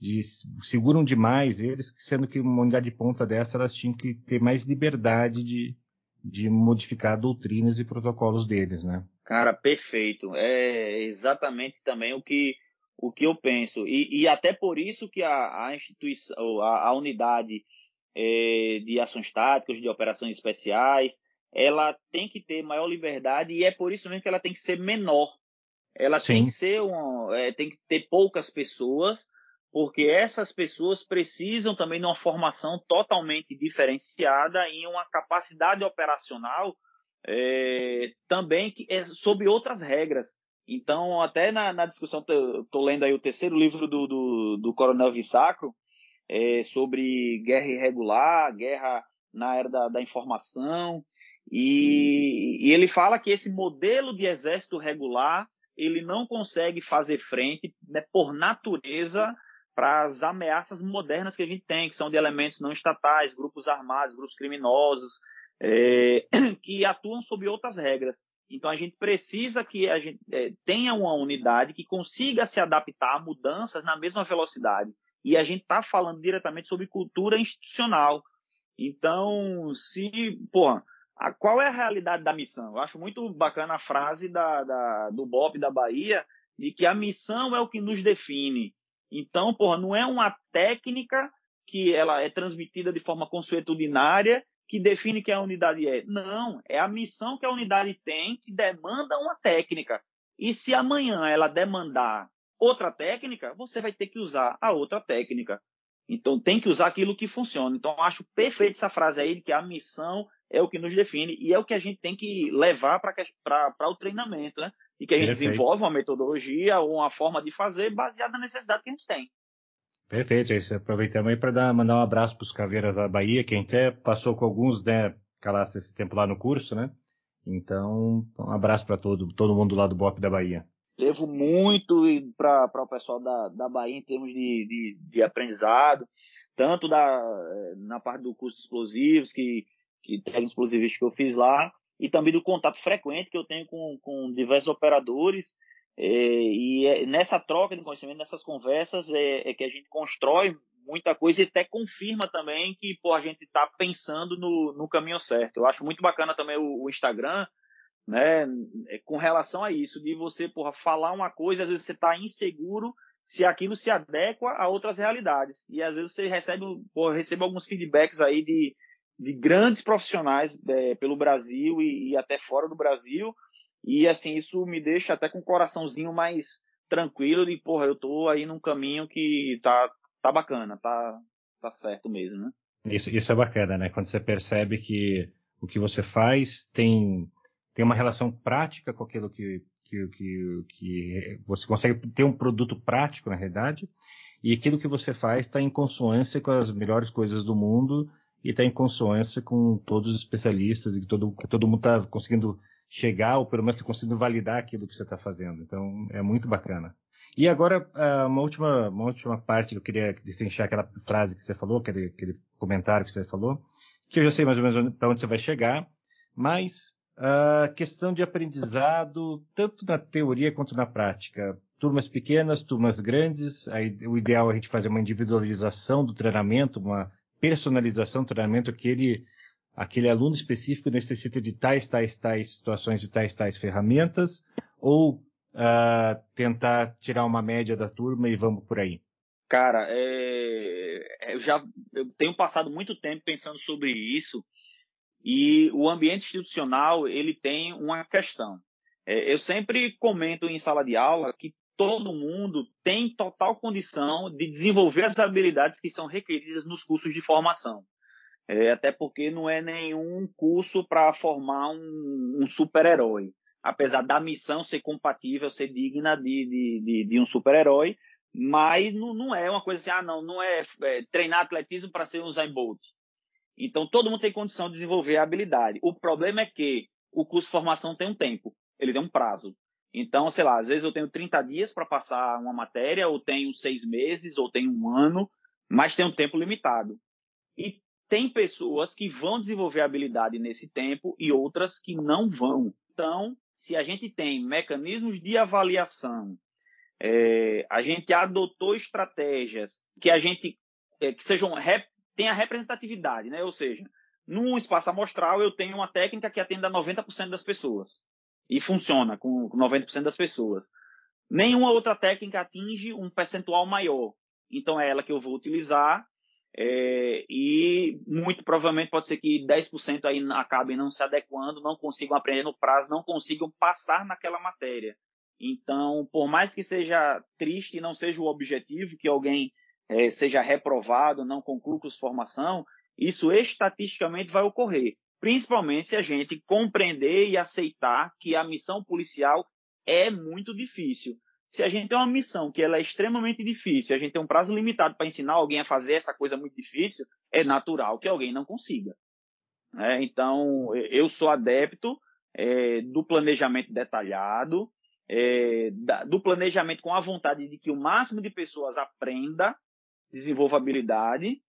de seguram demais eles, sendo que uma unidade de ponta dessa elas tinham que ter mais liberdade de, de modificar doutrinas e protocolos deles, né? Cara, perfeito. É exatamente também o que o que eu penso e, e até por isso que a, a instituição, a, a unidade é, de ações táticas, de operações especiais, ela tem que ter maior liberdade e é por isso mesmo que ela tem que ser menor. Ela Sim. tem que ser um, é, tem que ter poucas pessoas, porque essas pessoas precisam também de uma formação totalmente diferenciada e uma capacidade operacional é, também que é sob outras regras. Então, até na, na discussão, estou lendo aí o terceiro livro do, do, do Coronel Vissacro, é, sobre guerra irregular, guerra na era da, da informação, e, e, ele fala que esse modelo de exército regular ele não consegue fazer frente né, por natureza para as ameaças modernas que a gente tem, que são de elementos não estatais, grupos armados, grupos criminosos, é, que atuam sob outras regras. Então a gente precisa que a gente é, tenha uma unidade que consiga se adaptar a mudanças na mesma velocidade. E a gente está falando diretamente sobre cultura institucional. Então, se, porra, a, qual é a realidade da missão? Eu acho muito bacana a frase da, da, do Bob da Bahia, de que a missão é o que nos define. Então, porra, não é uma técnica que ela é transmitida de forma consuetudinária que define que a unidade é. Não, é a missão que a unidade tem que demanda uma técnica. E se amanhã ela demandar outra técnica, você vai ter que usar a outra técnica. Então tem que usar aquilo que funciona. Então acho perfeito essa frase aí de que a missão é o que nos define e é o que a gente tem que levar para o treinamento, né? E que a gente Perfeito. desenvolve uma metodologia ou uma forma de fazer baseada na necessidade que a gente tem. Perfeito, é isso. Aproveitamos aí para mandar um abraço para os Caveiras da Bahia, que a gente até passou com alguns, né, calasse esse tempo lá no curso, né? Então, um abraço para todo, todo mundo lá do BOP da Bahia. Levo muito para o pessoal da, da Bahia em termos de, de, de aprendizado, tanto da, na parte do curso de explosivos, que, que tem explosivista que eu fiz lá, e também do contato frequente que eu tenho com, com diversos operadores é, e é, nessa troca de conhecimento, nessas conversas, é, é, que a gente constrói muita coisa e até confirma também que pô, a gente está pensando no, no caminho certo. Eu acho muito bacana também o, o Instagram, né, é, com relação a isso, de você porra, falar uma coisa, às vezes você está inseguro se aquilo se adequa a outras realidades. E às vezes você recebe, porra, recebe alguns feedbacks aí de, de grandes profissionais é, pelo Brasil e, e, até fora do Brasil, e assim, isso me deixa até com o coraçãozinho mais tranquilo de, porra, eu tô aí num caminho que tá, tá bacana, tá, tá certo mesmo, né? Isso, isso é bacana, né? Quando você percebe que o que você faz tem, tem uma relação prática com aquilo que, que, que, que você consegue ter um produto prático, na realidade, e aquilo que você faz está em consonância com as melhores coisas do mundo e está em consonância com todos os especialistas e que todo, que todo mundo está conseguindo chegar, ou pelo menos ter conseguido validar aquilo que você está fazendo. Então, é muito bacana. E agora, ah, uma última, uma última parte que eu queria destrinchar aquela frase que você falou, aquele, aquele comentário que você falou, que eu já sei mais ou menos para onde você vai chegar, mas a questão de aprendizado, tanto na teoria quanto na prática. Turmas pequenas, turmas grandes, aí, o ideal é a gente fazer uma individualização do treinamento, uma personalização do treinamento que ele aquele aluno específico necessita de tais, tais, tais situações e tais, tais ferramentas, ou uh, tentar tirar uma média da turma e vamos por aí? Cara, é... eu já eu tenho passado muito tempo pensando sobre isso e o ambiente institucional ele tem uma questão. É, eu sempre comento em sala de aula que todo mundo tem total condição de desenvolver as habilidades que são requeridas nos cursos de formação. É, até porque não é nenhum curso para formar um, um super-herói. Apesar da missão ser compatível, ser digna de, de, de, de um super-herói, mas não, não, é uma coisa assim, ah, não, não é, é treinar atletismo para ser um Zayn Bolt. Então todo mundo tem condição de desenvolver a habilidade. O problema é que o curso de formação tem um tempo, ele tem um prazo. Então, sei lá, às vezes eu tenho 30 dias para passar uma matéria, ou tenho seis meses, ou tenho um ano, mas tem um tempo limitado. E tem pessoas que vão desenvolver habilidade nesse tempo e outras que não vão. Então, se a gente tem mecanismos de avaliação, é, a gente adotou estratégias que a gente é, que sejam tenha representatividade, né? Ou seja, num espaço amostral eu tenho uma técnica que atenda 90% das pessoas e funciona com 90% das pessoas. Nenhuma outra técnica atinge um percentual maior. Então é ela que eu vou utilizar é, e muito provavelmente pode ser que 10% aí acabem não se adequando, não consigam aprender no prazo, não consigam passar naquela matéria. Então, por mais que seja triste e não seja o objetivo que alguém é, seja reprovado, não conclua com formação, isso estatisticamente vai ocorrer. Principalmente se a gente compreender e aceitar que a missão policial é muito difícil se a gente tem uma missão que ela é extremamente difícil, a gente tem um prazo limitado para ensinar alguém a fazer essa coisa muito difícil, é natural que alguém não consiga. É, então, eu sou adepto é, do planejamento detalhado, é, da, do planejamento com a vontade de que o máximo de pessoas aprenda, desenvolva habilidade,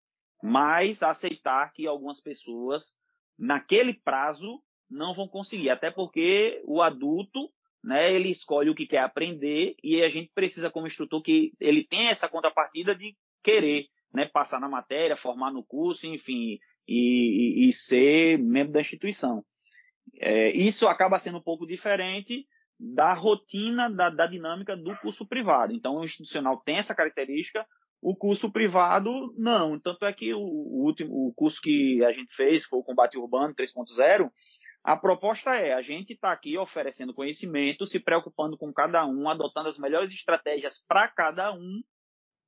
mas aceitar que algumas pessoas, naquele prazo, não vão conseguir. Até porque o adulto né? Ele escolhe o que quer aprender e a gente precisa, como instrutor, que ele tenha essa contrapartida de querer, né? Passar na matéria, formar no curso, enfim, e, e, e ser membro da instituição. É, isso acaba sendo um pouco diferente da rotina, da, da dinâmica do curso privado. Então, o institucional tem essa característica, o curso privado, não. Tanto é que o, o último o curso que a gente fez, foi o Combate Urbano 3.0, A proposta é: a gente está aqui oferecendo conhecimento, se preocupando com cada um, adotando as melhores estratégias para cada um.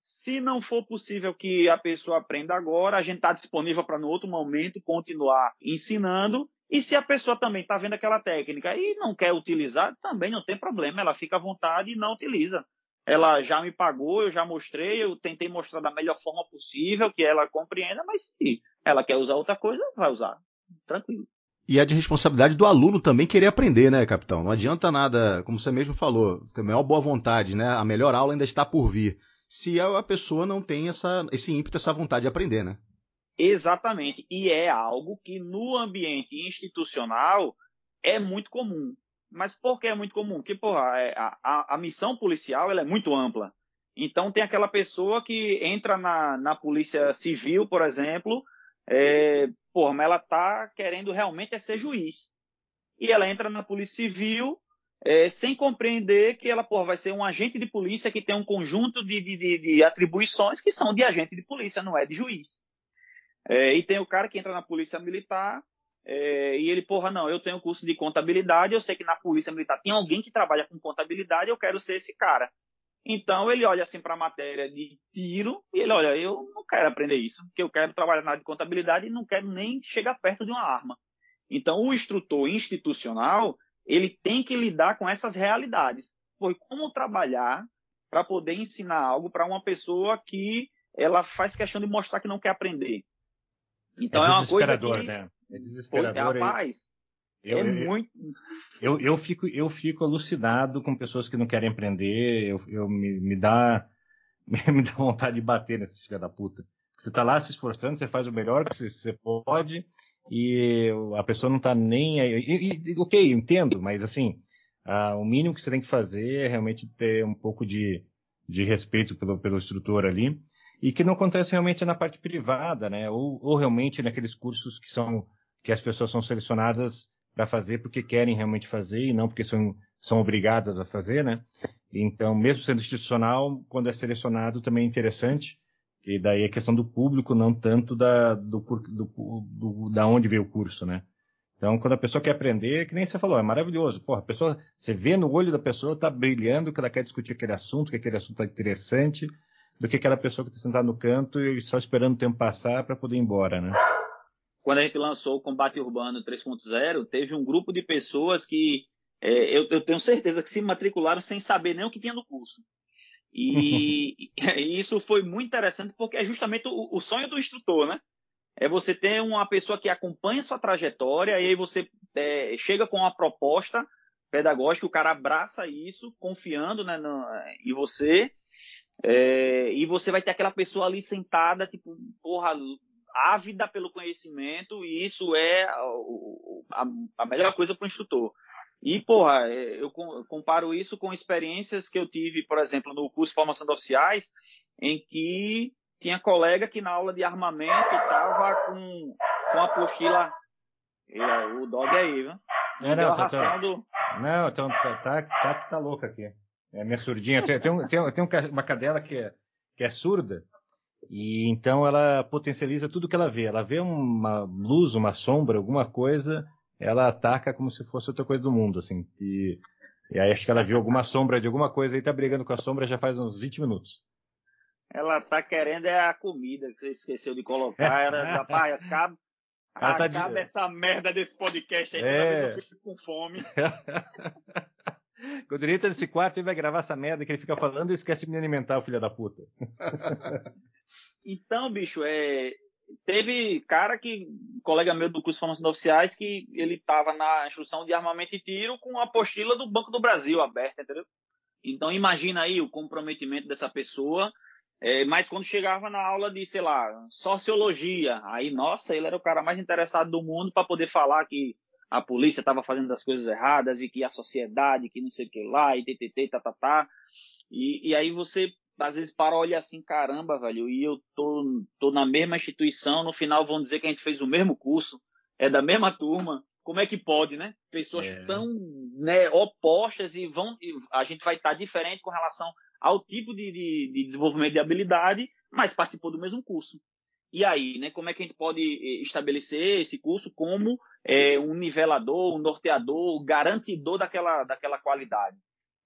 Se não for possível que a pessoa aprenda agora, a gente está disponível para no outro momento continuar ensinando. E se a pessoa também está vendo aquela técnica e não quer utilizar, também não tem problema, ela fica à vontade e não utiliza. Ela já me pagou, eu já mostrei, eu tentei mostrar da melhor forma possível que ela compreenda, mas se ela quer usar outra coisa, vai usar. Tranquilo. E é de responsabilidade do aluno também querer aprender, né, capitão? Não adianta nada, como você mesmo falou, ter a maior boa vontade, né? A melhor aula ainda está por vir. Se a pessoa não tem essa, esse ímpeto, essa vontade de aprender, né? Exatamente. E é algo que no ambiente institucional é muito comum. Mas por que é muito comum? Porque, porra, é, a, a, a missão policial ela é muito ampla. Então tem aquela pessoa que entra na, na polícia civil, por exemplo, é, porra, mas ela tá querendo realmente é ser juiz. E ela entra na polícia civil é, sem compreender que ela porra, vai ser um agente de polícia que tem um conjunto de, de, de, de atribuições que são de agente de polícia, não é de juiz. É, e tem o cara que entra na polícia militar é, e ele, porra, não, eu tenho curso de contabilidade, eu sei que na polícia militar tem alguém que trabalha com contabilidade, eu quero ser esse cara. Então ele olha assim para a matéria de tiro e ele olha, eu não quero aprender isso, porque eu quero trabalhar na área de contabilidade e não quero nem chegar perto de uma arma. Então o instrutor institucional ele tem que lidar com essas realidades. Foi como trabalhar para poder ensinar algo para uma pessoa que ela faz questão de mostrar que não quer aprender. Então é, é uma coisa que né? É desesperador. Pô, rapaz, eu, é muito. Eu, eu, fico, eu fico alucinado com pessoas que não querem aprender. Eu, eu me, me, dá, me dá vontade de bater nesse filho da puta. Você tá lá se esforçando, você faz o melhor que você pode e a pessoa não tá nem aí. E, e, ok, entendo, mas assim, o mínimo que você tem que fazer é realmente ter um pouco de, de respeito pelo, pelo instrutor ali e que não acontece realmente na parte privada, né? Ou, ou realmente naqueles cursos que são que as pessoas são selecionadas para fazer porque querem realmente fazer e não porque são, são obrigadas a fazer, né? Então, mesmo sendo institucional, quando é selecionado também é interessante, e daí a questão do público, não tanto da, do, do, do, da onde veio o curso, né? Então, quando a pessoa quer aprender, que nem você falou, é maravilhoso. Porra, a pessoa, você vê no olho da pessoa, tá brilhando, que ela quer discutir aquele assunto, que aquele assunto é interessante, do que aquela pessoa que está sentada no canto e só esperando o tempo passar para poder ir embora, né? Quando a gente lançou o Combate Urbano 3.0, teve um grupo de pessoas que é, eu, eu, tenho certeza que se matricularam sem saber nem o que tinha no curso. E, e isso foi muito interessante porque é justamente o, o, sonho do instrutor, né? É você ter uma pessoa que acompanha sua trajetória e aí você é, chega com uma proposta pedagógica, o cara abraça isso, confiando né, no, em você, é, e você vai ter aquela pessoa ali sentada, tipo, porra, ávida pelo conhecimento e isso é a, a melhor coisa para o instrutor. E, porra, é, eu comparo isso com experiências que eu tive, por exemplo, no curso de formação de oficiais, em que tinha colega que na aula de armamento estava com, com a apostila. O dog aí, viu? É, não, tá, tá, do... não então, tá, tá, tá, tá louca aqui. É minha surdinha. Tem, tem, tem, tem uma cadela que é, que é surda, e então ela potencializa tudo que ela vê. Ela vê uma luz, uma sombra, alguma coisa, ela ataca como se fosse outra coisa do mundo, assim. E, e aí acho que ela viu alguma sombra de alguma coisa e tá brigando com a sombra já faz uns 20 minutos. Ela tá querendo é a comida que você esqueceu de colocar. Era, rapaz, acaba, tá acaba de... essa merda desse podcast aí, é... eu fico com fome. Quando ele entra nesse quarto, ele vai gravar essa merda que ele fica falando e esquece de me alimentar, o filho da puta. Então, bicho, é, teve cara que, colega meu do curso de formação de oficiais, que ele estava na instrução de armamento e tiro com a apostila do Banco do Brasil aberta, entendeu? Então, imagina aí o comprometimento dessa pessoa. É, mas quando chegava na aula de, sei lá, sociologia, aí, nossa, ele era o cara mais interessado do mundo para poder falar que a polícia estava fazendo as coisas erradas e que a sociedade, que não sei o que lá, e ttt, tá, tá, tá. E, e aí você às vezes para olhar assim, caramba, velho, e eu tô, tô na mesma instituição, no final vão dizer que a gente fez o mesmo curso, é da mesma turma. Como é que pode, né? Pessoas é. tão né, opostas e vão. A gente vai estar diferente com relação ao tipo de, de, de desenvolvimento de habilidade, mas participou do mesmo curso. E aí, né, como é que a gente pode estabelecer esse curso como é, um nivelador, um norteador, garantidor daquela, daquela qualidade?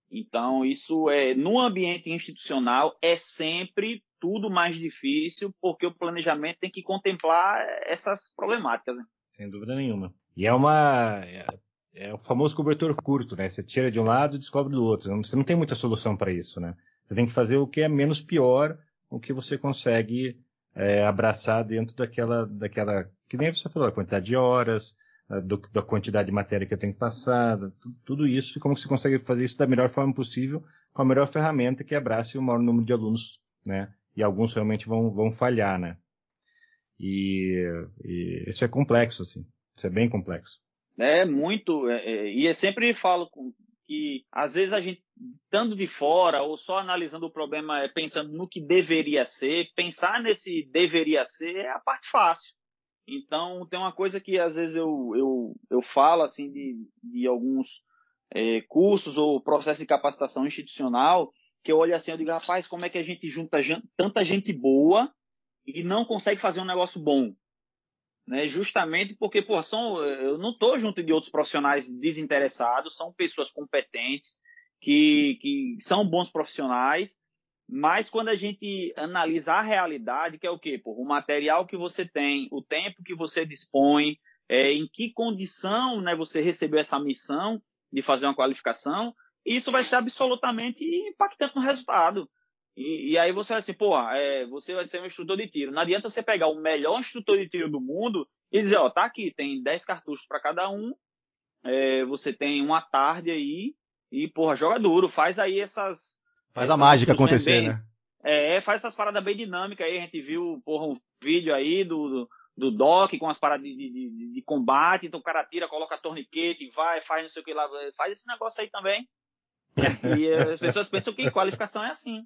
Então, isso é no ambiente institucional é sempre tudo mais difícil, porque o planejamento tem que contemplar essas problemáticas. Né? Sem dúvida nenhuma. E é uma é, é, o famoso cobertor curto, né? Você tira de um lado e descobre do outro. Você não tem muita solução para isso, né? Você tem que fazer o que é menos pior, o que você consegue é, abraçar dentro daquela, daquela, que nem você falou, a quantidade de horas, do, da quantidade de matéria que eu tenho que passar, tudo isso, e como você consegue fazer isso da melhor forma possível, com a melhor ferramenta que abrace o maior número de alunos, né? E alguns realmente vão, vão falhar, né? E, e isso é complexo, assim. Isso é bem complexo. É muito, é, é, e eu sempre falo que às vezes a gente, estando de fora ou só analisando o problema, é, pensando no que deveria ser, pensar nesse deveria ser é a parte fácil. Então, tem uma coisa que às vezes eu, eu, eu falo assim de, de alguns é, cursos ou processo de capacitação institucional, que eu olho assim, eu digo, rapaz, como é que a gente junta tanta gente boa e não consegue fazer um negócio bom? Né? Justamente porque, pô, são, eu não estou junto de outros profissionais desinteressados, são pessoas competentes, que, que são bons profissionais, mas quando a gente analisa a realidade, que é o quê? Pô, o material que você tem, o tempo que você dispõe, é, em que condição né, você recebeu essa missão de fazer uma qualificação, isso vai ser absolutamente impactante no resultado. E, e aí você vai assim, pô, é, você vai ser um instrutor de tiro. Não adianta você pegar o melhor instrutor de tiro do mundo e dizer, ó, tá aqui, tem 10 cartuchos para cada um, é, você tem uma tarde aí, e, porra, joga duro, faz aí essas Faz a mágica acontecer, bem, né? É, faz essas paradas bem dinâmicas aí. A gente viu, porra, um vídeo aí do, do, do Doc com as paradas de, de, de, combate. Então o cara tira, coloca torniquete, vai, faz não sei o que lá. Faz esse negócio aí também. e as pessoas pensam que qualificação é assim.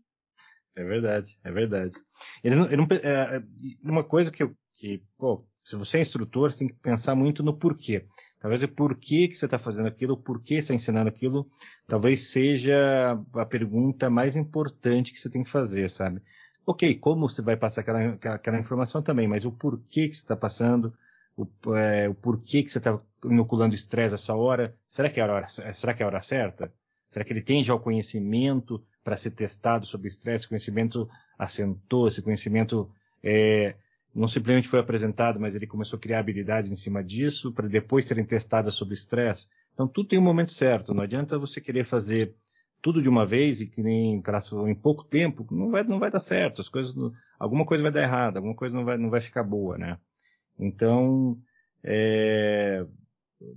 É verdade, é verdade. Eles não, não, é, é, uma coisa que, eu, que, pô, se você é instrutor, você tem que pensar muito no porquê. Talvez o porquê que você está fazendo aquilo, o porquê você está ensinando aquilo, talvez seja a pergunta mais importante que você tem que fazer, sabe? Ok, como você vai passar aquela, aquela informação também, mas o porquê que você está passando, o, é, o, porquê que você está inoculando estresse essa hora, será que é a hora, será que é a hora certa? Será que ele tem já o conhecimento para ser testado sobre estresse? Conhecimento assentou, esse conhecimento é, não simplesmente foi apresentado, mas ele começou a criar habilidades em cima disso para depois serem testadas sob estresse. Então tudo tem um momento certo. Não adianta você querer fazer tudo de uma vez e que nem em pouco tempo não vai não vai dar certo. As coisas alguma coisa vai dar errado, alguma coisa não vai não vai ficar boa, né? Então é,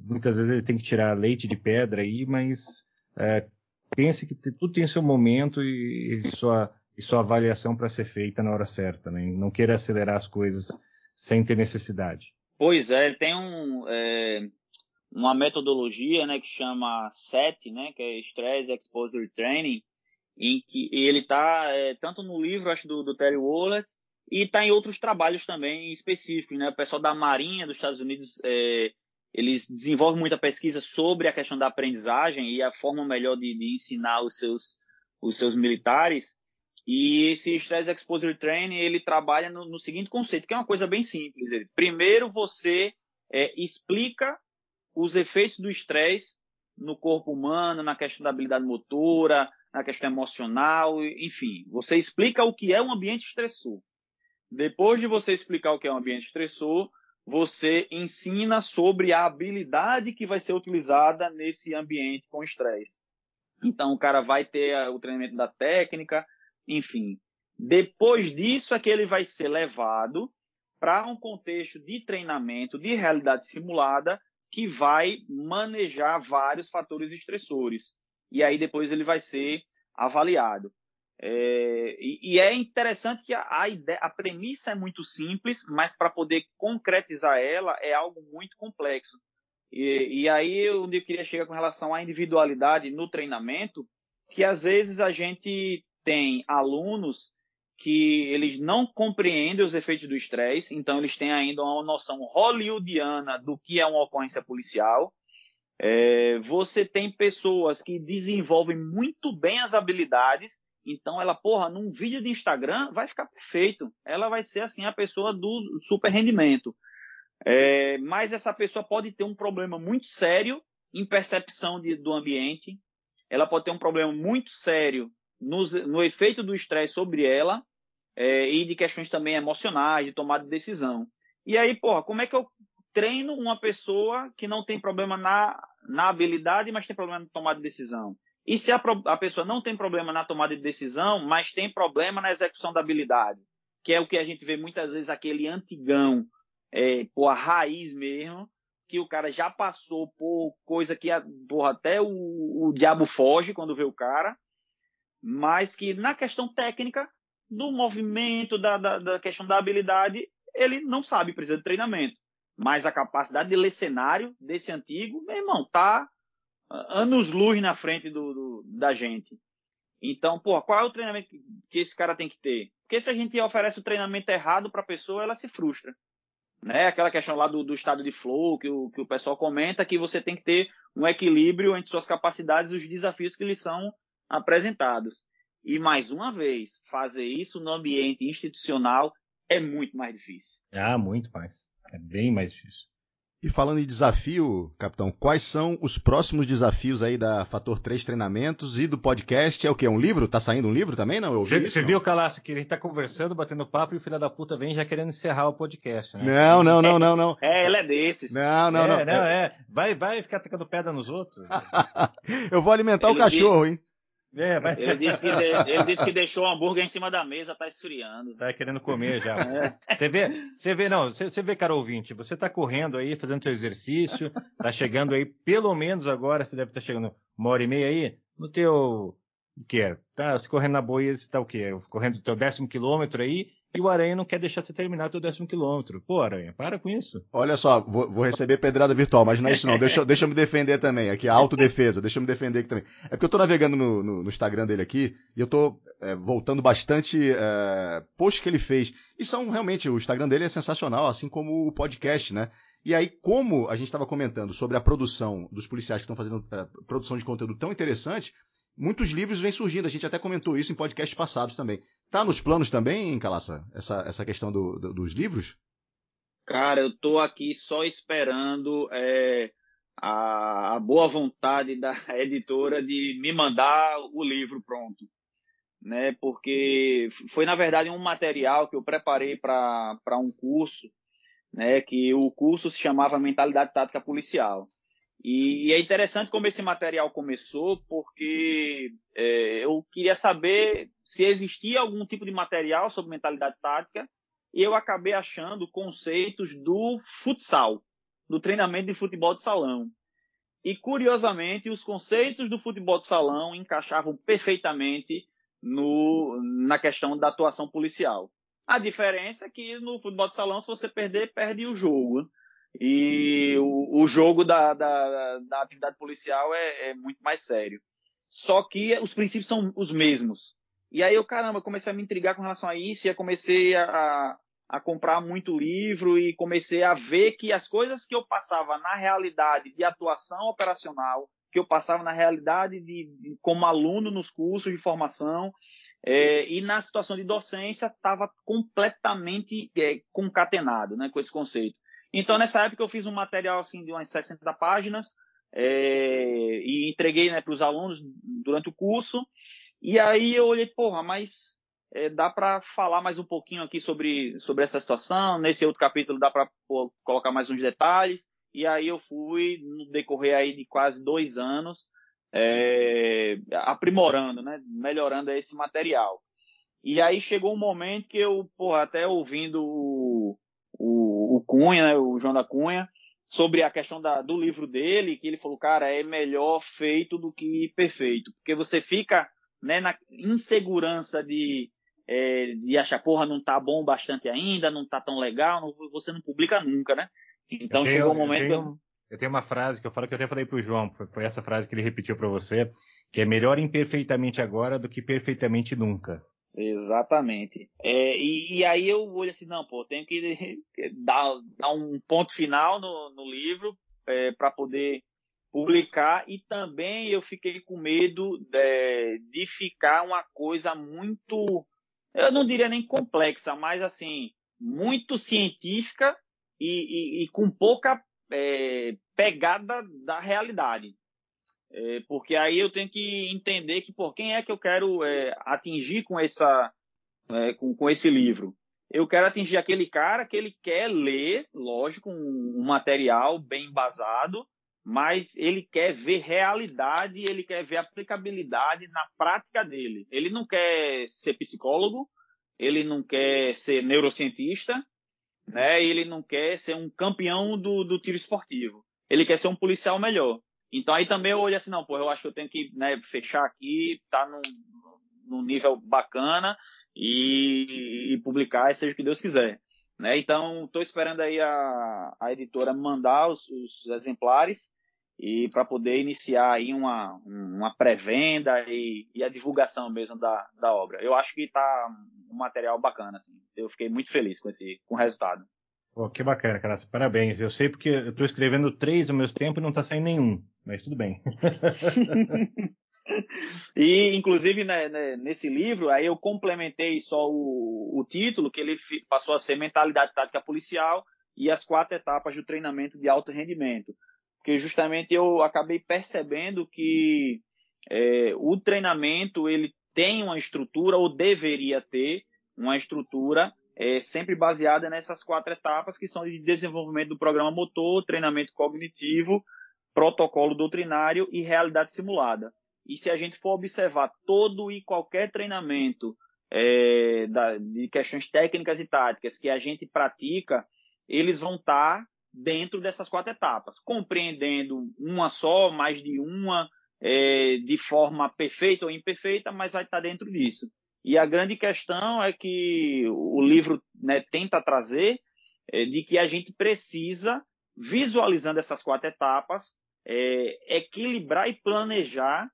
muitas vezes ele tem que tirar leite de pedra aí, mas é, pense que tudo tem seu momento e, e sua e sua avaliação para ser feita na hora certa, né? Não queira acelerar as coisas sem ter necessidade. Pois é, tem um, é, uma metodologia, né, que chama SET, né, que é Stress Exposure Training, em que ele está é, tanto no livro, acho, do, do Terry Wollett, e está em outros trabalhos também específicos, né? O pessoal da Marinha dos Estados Unidos, é, eles desenvolvem muita pesquisa sobre a questão da aprendizagem e a forma melhor de, de ensinar os seus, os seus militares. E esse Stress Exposure Training, ele trabalha no, no seguinte conceito, que é uma coisa bem simples. Ele, primeiro, você é, explica os efeitos do estresse no corpo humano, na questão da habilidade motora, na questão emocional, enfim. Você explica o que é um ambiente estressor. Depois de você explicar o que é um ambiente estressor, você ensina sobre a habilidade que vai ser utilizada nesse ambiente com estresse. Então, o cara vai ter o treinamento da técnica, enfim. Depois disso é que ele vai ser levado para um contexto de treinamento, de realidade simulada, que vai manejar vários fatores estressores. E aí depois ele vai ser avaliado. É, e, e, é interessante que a, a, ideia, a premissa é muito simples, mas para poder concretizar ela é algo muito complexo. E, e aí onde eu queria chegar com relação à individualidade no treinamento, que às vezes a gente tem alunos que eles não compreendem os efeitos do estresse, então eles têm ainda uma noção hollywoodiana do que é uma ocorrência policial. É, você tem pessoas que desenvolvem muito bem as habilidades Então ela, porra, num vídeo de Instagram vai ficar perfeito. Ela vai ser assim a pessoa do super rendimento. É, mas essa pessoa pode ter um problema muito sério em percepção de, do ambiente. Ela pode ter um problema muito sério no, no efeito do estresse sobre ela é, e de questões também emocionais, de tomada de decisão. E aí, porra, como é que eu treino uma pessoa que não tem problema na, na habilidade, mas tem problema na tomada de decisão? E se a, a pessoa não tem problema na tomada de decisão, mas tem problema na execução da habilidade, que é o que a gente vê muitas vezes aquele antigão, é, a raiz mesmo, que o cara já passou por coisa que porra, até o, o diabo foge quando vê o cara, mas que na questão técnica, do movimento, da, da, da questão da habilidade, ele não sabe, precisa de treinamento. Mas a capacidade de ler cenário desse antigo, meu irmão, tá anos luz na frente do, do, da gente. Então, pô, qual é o treinamento que esse cara tem que ter? Porque se a gente oferece o treinamento errado para a pessoa, ela se frustra. Né? Aquela questão lá do, do estado de flow que o, que o pessoal comenta, que você tem que ter um equilíbrio entre suas capacidades e os desafios que lhes são apresentados. E mais uma vez, fazer isso no ambiente institucional é muito mais difícil. Ah, muito mais. É bem mais difícil. E falando em desafio, capitão, quais são os próximos desafios aí da Fator 3 Treinamentos e do podcast? É o quê? Um livro? Tá saindo um livro também? Não, eu Você, viu, Calaça, que a gente tá conversando, batendo papo e o filho da puta vem já querendo encerrar o podcast, né? Não, não, não, não, não. É, ele é desses. Não, não, é, não. não é. Vai, vai ficar tacando pedra nos outros. eu vou alimentar ele o cachorro, hein? É, mas... ele, disse que de... ele disse que deixou o hambúrguer em cima da mesa, tá esfriando. Tá querendo comer já. É. Você vê, você vê, não, você, você vê, cara ouvinte, você tá correndo aí, fazendo seu exercício, tá chegando aí, pelo menos agora, você deve estar tá chegando uma hora e meia aí, no teu, o que é? Tá, você correndo na boia, você tá o quê? Correndo o teu décimo quilômetro aí, e o Aranha não quer deixar você terminar teu décimo quilômetro. Pô, Aranha, para com isso. Olha só, vou, vou, receber pedrada virtual, mas não é isso não. Deixa, deixa eu me defender também. Aqui, a autodefesa, deixa eu me defender aqui também. É porque eu tô navegando no, no, no Instagram dele aqui e eu tô é, voltando bastante é, posts que ele fez. E são realmente, o Instagram dele é sensacional, assim como o podcast, né? E aí, como a gente estava comentando sobre a produção dos policiais que estão fazendo é, produção de conteúdo tão interessante, muitos livros vêm surgindo. A gente até comentou isso em podcasts passados também. Tá nos planos também, Calaça, essa, essa questão do, do, dos livros? Cara, eu tô aqui só esperando é, a, a, boa vontade da editora de me mandar o livro pronto. Né? Porque foi, na verdade, um material que eu preparei para um curso, né? que o curso se chamava Mentalidade Tática Policial. E, é interessante como esse material começou, porque é, eu queria saber se existia algum tipo de material sobre mentalidade tática, e eu acabei achando conceitos do futsal, do treinamento de futebol de salão. E curiosamente, os conceitos do futebol de salão encaixavam perfeitamente no, na questão da atuação policial. A diferença é que no futebol de salão, se você perder, perde o jogo. E o, o jogo da, da, da, atividade policial é, é, muito mais sério. Só que os princípios são os mesmos. E aí eu, caramba, comecei a me intrigar com relação a isso, e eu comecei a, a comprar muito livro e comecei a ver que as coisas que eu passava na realidade de atuação operacional, que eu passava na realidade de, de como aluno nos cursos de formação, é, e na situação de docência estava completamente é, concatenado né, com esse conceito. Então, nessa época, eu fiz um material assim, de umas 60 páginas é, e entreguei né, para os alunos durante o curso. E aí eu olhei, porra, mas é, dá para falar mais um pouquinho aqui sobre, sobre essa situação. Nesse outro capítulo dá para colocar mais uns detalhes. E aí eu fui, no decorrer aí de quase dois anos, é, aprimorando, né, melhorando esse material. E aí chegou um momento que eu, porra, até ouvindo o, o, o Cunha, né, o João da Cunha, sobre a questão da, do livro dele, que ele falou, cara, é melhor feito do que perfeito, porque você fica né, na insegurança de, é, de achar, porra, não tá bom bastante ainda, não tá tão legal, não, você não publica nunca, né? Então tenho, chegou o um momento. Eu tenho, eu tenho, uma frase que eu falo que eu até falei pro João, foi, foi essa frase que ele repetiu para você, que é melhor imperfeitamente agora do que perfeitamente nunca. Exatamente. É, e, e, aí eu olho assim, não, pô, tenho que dar, dar um ponto final no, no livro é, para poder publicar e também eu fiquei com medo de, de ficar uma coisa muito, eu não diria nem complexa, mas assim, muito científica e, e, e com pouca é, pegada da realidade. É, porque aí eu tenho que entender que por quem é que eu quero é, atingir com, essa, é, com, com esse livro. Eu quero atingir aquele cara que ele quer ler, lógico, um, um material bem embasado, mas ele quer ver realidade, ele quer ver aplicabilidade na prática dele. Ele não quer ser psicólogo, ele não quer ser neurocientista, né? Ele não quer ser um campeão do, do tiro esportivo. Ele quer ser um policial melhor. Então aí também eu olho assim, não, pô, eu acho que eu tenho que né, fechar aqui, tá num, num nível bacana e, e publicar, seja o que Deus quiser. Né? Então, estou esperando aí a, a editora mandar os, os exemplares e para poder iniciar aí uma, uma pré-venda e, e, a divulgação mesmo da, da obra. Eu acho que está um material bacana, assim. Eu fiquei muito feliz com esse com o resultado. Pô, que bacana, cara. Parabéns. Eu sei porque eu estou escrevendo três ao mesmo tempo e não está saindo nenhum, mas tudo bem. e, inclusive, né, né, nesse livro, aí eu complementei só o, o título, que ele passou a ser Mentalidade Tática Policial e as quatro etapas do treinamento de alto rendimento. Porque justamente eu acabei percebendo que é, o treinamento ele tem uma estrutura, ou deveria ter uma estrutura é, sempre baseada nessas quatro etapas, que são de desenvolvimento do programa motor, treinamento cognitivo, protocolo doutrinário e realidade simulada. E se a gente for observar todo e qualquer treinamento é, da, de questões técnicas e táticas que a gente pratica, eles vão estar tá dentro dessas quatro etapas, compreendendo uma só, mais de uma, é, de forma perfeita ou imperfeita, mas vai estar tá dentro disso. E a grande questão é que o livro né, tenta trazer é, de que a gente precisa, visualizando essas quatro etapas, é, equilibrar e planejar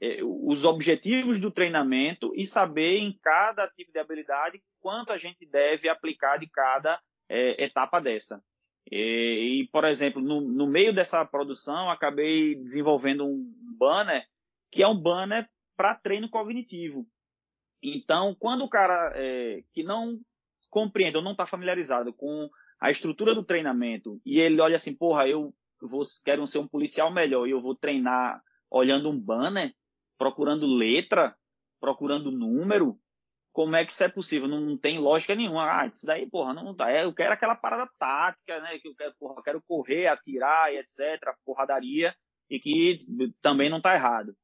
é, os objetivos do treinamento e saber em cada tipo de habilidade quanto a gente deve aplicar de cada é, etapa dessa. E, e, por exemplo, no, no, meio dessa produção, acabei desenvolvendo um banner que é um banner para treino cognitivo. Então, quando o cara é, que não compreende ou não está familiarizado com a estrutura do treinamento e ele olha assim, porra, eu vou, quero ser um policial melhor e eu vou treinar olhando um banner, procurando letra, procurando número, como é que isso é possível? Não, não tem lógica nenhuma. Ah, isso daí, porra, não dá. É, eu quero aquela parada tática, né? Que eu quero, porra, quero correr, atirar e etc, porradaria, e que também não está errado.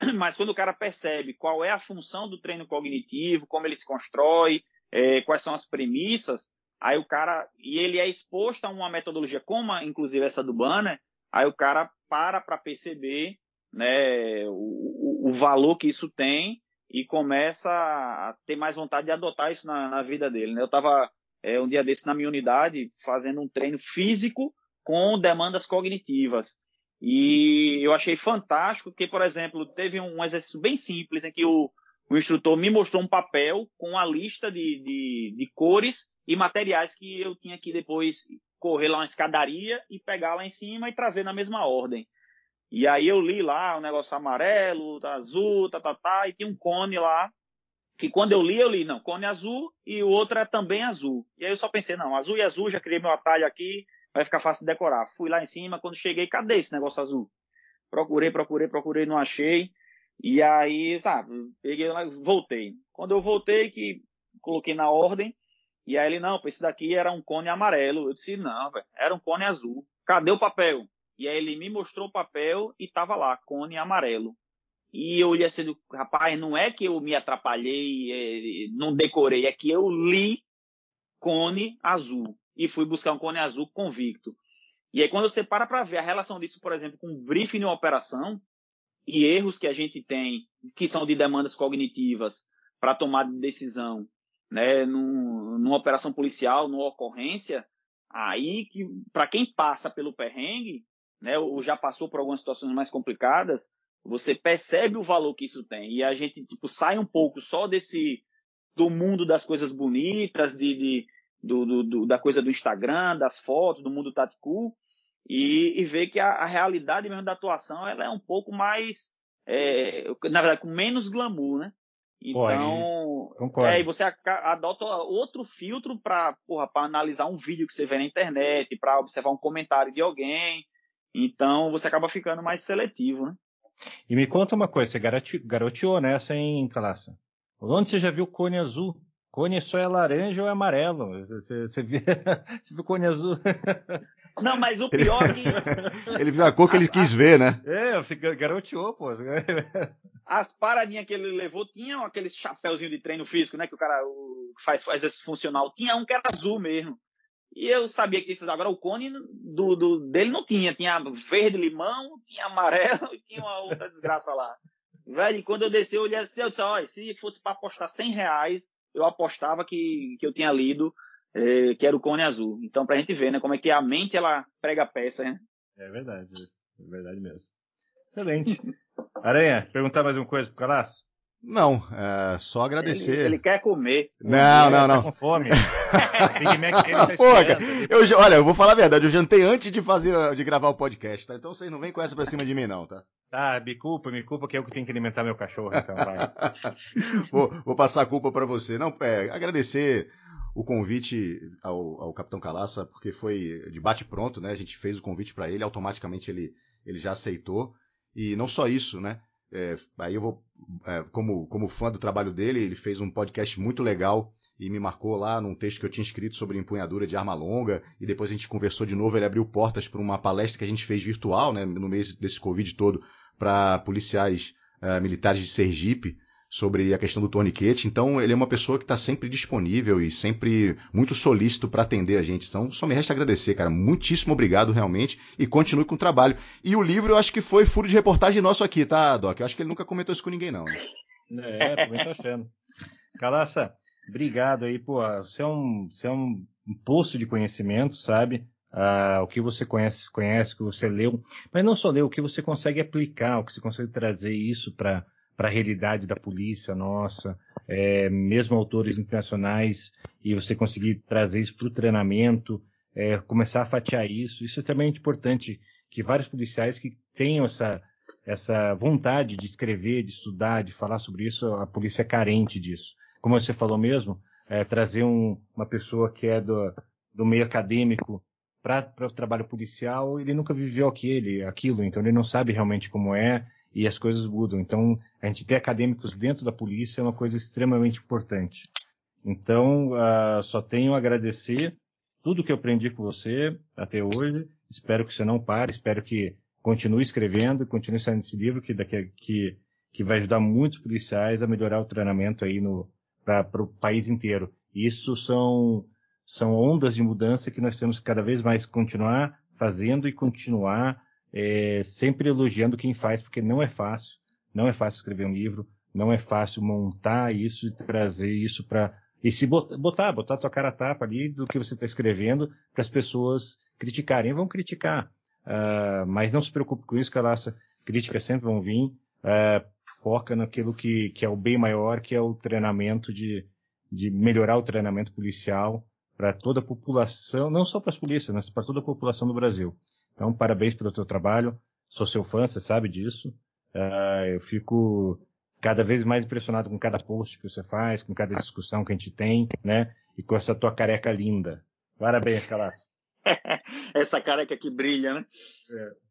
Mas quando o cara percebe qual é a função do treino cognitivo, como ele se constrói, é, quais são as premissas, aí o cara, e ele é exposto a uma metodologia como, inclusive, essa do Banner, aí o cara para para perceber né, o, o, valor que isso tem e começa a ter mais vontade de adotar isso na, na vida dele. Né? Eu estava é, um dia desse na minha unidade fazendo um treino físico com demandas cognitivas. E eu achei fantástico que, por exemplo, teve um exercício bem simples em que o, o instrutor me mostrou um papel com a lista de, de, de, cores e materiais que eu tinha que depois correr lá uma escadaria e pegar lá em cima e trazer na mesma ordem. E aí eu li lá um negócio amarelo, azul, tá, tá, tá, e tem um cone lá, que quando eu li, eu li, não, cone azul e o outro é também azul. E aí eu só pensei, não, azul e azul, já criei meu atalho aqui, vai ficar fácil de decorar. Fui lá em cima, quando cheguei, cadê esse negócio azul? Procurei, procurei, procurei, não achei. E aí, sabe, peguei lá, voltei. Quando eu voltei, que coloquei na ordem, e aí ele, não, esse daqui era um cone amarelo. Eu disse, não, era um cone azul. Cadê o papel? E aí ele me mostrou o papel e tava lá, cone amarelo. E eu olhei assim, rapaz, não é que eu me atrapalhei, é, não decorei, é que eu li cone azul e fui buscar um cone azul convicto. E aí quando você para para ver a relação disso, por exemplo, com briefing de uma operação e erros que a gente tem, que são de demandas cognitivas para tomar de decisão, né, num, numa operação policial, numa ocorrência, aí que para quem passa pelo perrengue, né, ou já passou por algumas situações mais complicadas, você percebe o valor que isso tem. E a gente tipo, sai um pouco só desse do mundo das coisas bonitas, de, de do, do, do, da coisa do Instagram, das fotos, do mundo tático, e, e ver que a, a, realidade mesmo da atuação ela é um pouco mais, é, na verdade, com menos glamour, né? Então, Pô, é, e você adota outro filtro para analisar um vídeo que você vê na internet, para observar um comentário de alguém. Então, você acaba ficando mais seletivo, né? E me conta uma coisa, você garoteou nessa, hein, Calaça? Onde você já viu cone azul? Cone só é laranja ou é amarelo? Você, você, viu, você viu cone azul? Não, mas o pior é que. ele viu a cor que ele quis ver, né? É, você garoteou, pô. As paradinhas que ele levou tinham aquele chapéuzinho de treino físico, né? Que o cara o, faz, faz esse funcional. Tinha um que era azul mesmo. E eu sabia que esses agora o cone do, do, dele não tinha. Tinha verde limão, tinha amarelo e tinha uma outra desgraça lá. Velho, quando eu desci, eu olhei assim, eu disse, olha, se fosse para apostar 100 reais, eu apostava que, que eu tinha lido é, que era o cone azul. Então, pra gente ver, né, como é que a mente, ela prega a peça, né? É verdade, é verdade mesmo. Excelente. Aranha, perguntar mais uma coisa pro Calas? Não, é só agradecer. Ele, ele quer comer. Não, ele não, tá não. com fome. Big Mac dele tá Pô, cara, eu, olha, eu vou falar a verdade, eu jantei antes de fazer, de gravar o podcast, tá? Então vocês não vêm com essa pra cima de mim, não, tá? Tá, me culpa, me culpa que é eu que tenho que alimentar meu cachorro, então vai. vou, vou, passar a culpa para você. Não, é, agradecer o convite ao, ao Capitão Calaça, porque foi de bate pronto, né? A gente fez o convite para ele, automaticamente ele, ele já aceitou. E não só isso, né? É, aí eu vou, é, como, como fã do trabalho dele, ele fez um podcast muito legal e me marcou lá num texto que eu tinha escrito sobre empunhadura de arma longa, e depois a gente conversou de novo, ele abriu portas para uma palestra que a gente fez virtual, né, no mês desse Covid todo, para policiais uh, militares de Sergipe, sobre a questão do torniquete. Então, ele é uma pessoa que está sempre disponível e sempre muito solícito para atender a gente. Então, só me resta agradecer, cara. Muitíssimo obrigado, realmente. E continue com o trabalho. E o livro, eu acho que foi furo de reportagem nosso aqui, tá, Doc? Eu acho que ele nunca comentou isso com ninguém, não. Né? É, também tô achando. Calaça, obrigado aí, pô. Você é um, você é um poço de conhecimento, sabe? Ah, o que você conhece, conhece, o que você leu, mas não só leu, o que você consegue aplicar, o que você consegue trazer isso para a realidade da polícia nossa, é, mesmo autores internacionais, e você conseguir trazer isso para o treinamento, é, começar a fatiar isso. Isso é extremamente importante, que vários policiais que tenham essa, essa vontade de escrever, de estudar, de falar sobre isso, a polícia é carente disso. Como você falou mesmo, é, trazer um, uma pessoa que é do, do meio acadêmico para o trabalho policial, ele nunca viveu aquele, aquilo, então ele não sabe realmente como é, e as coisas mudam. Então, a gente ter acadêmicos dentro da polícia é uma coisa extremamente importante. Então, uh, só tenho a agradecer tudo que eu aprendi com você até hoje. Espero que você não pare, espero que continue escrevendo, continue saindo esse livro que, daqui, que, que vai ajudar muitos policiais a melhorar o treinamento aí para o país inteiro. Isso são, são ondas de mudança que nós temos que cada vez mais continuar fazendo e continuar é, sempre elogiando quem faz, porque não é fácil, não é fácil escrever um livro, não é fácil montar isso e trazer isso para e se botar, botar a tua cara a tapa ali do que você está escrevendo para as pessoas criticarem, vão criticar, uh, mas não se preocupe com isso, que as críticas sempre vão vir, uh, foca naquilo que, que é o bem maior, que é o treinamento de, de melhorar o treinamento policial para toda a população, não só para as polícias, mas para toda a população do Brasil. Então, parabéns pelo teu trabalho. Sou seu fã, você sabe disso. Uh, eu fico cada vez mais impressionado com cada post que você faz, com cada discussão que a gente tem, né? E com essa tua careca linda. Parabéns, Calas. essa careca que brilha, né? É.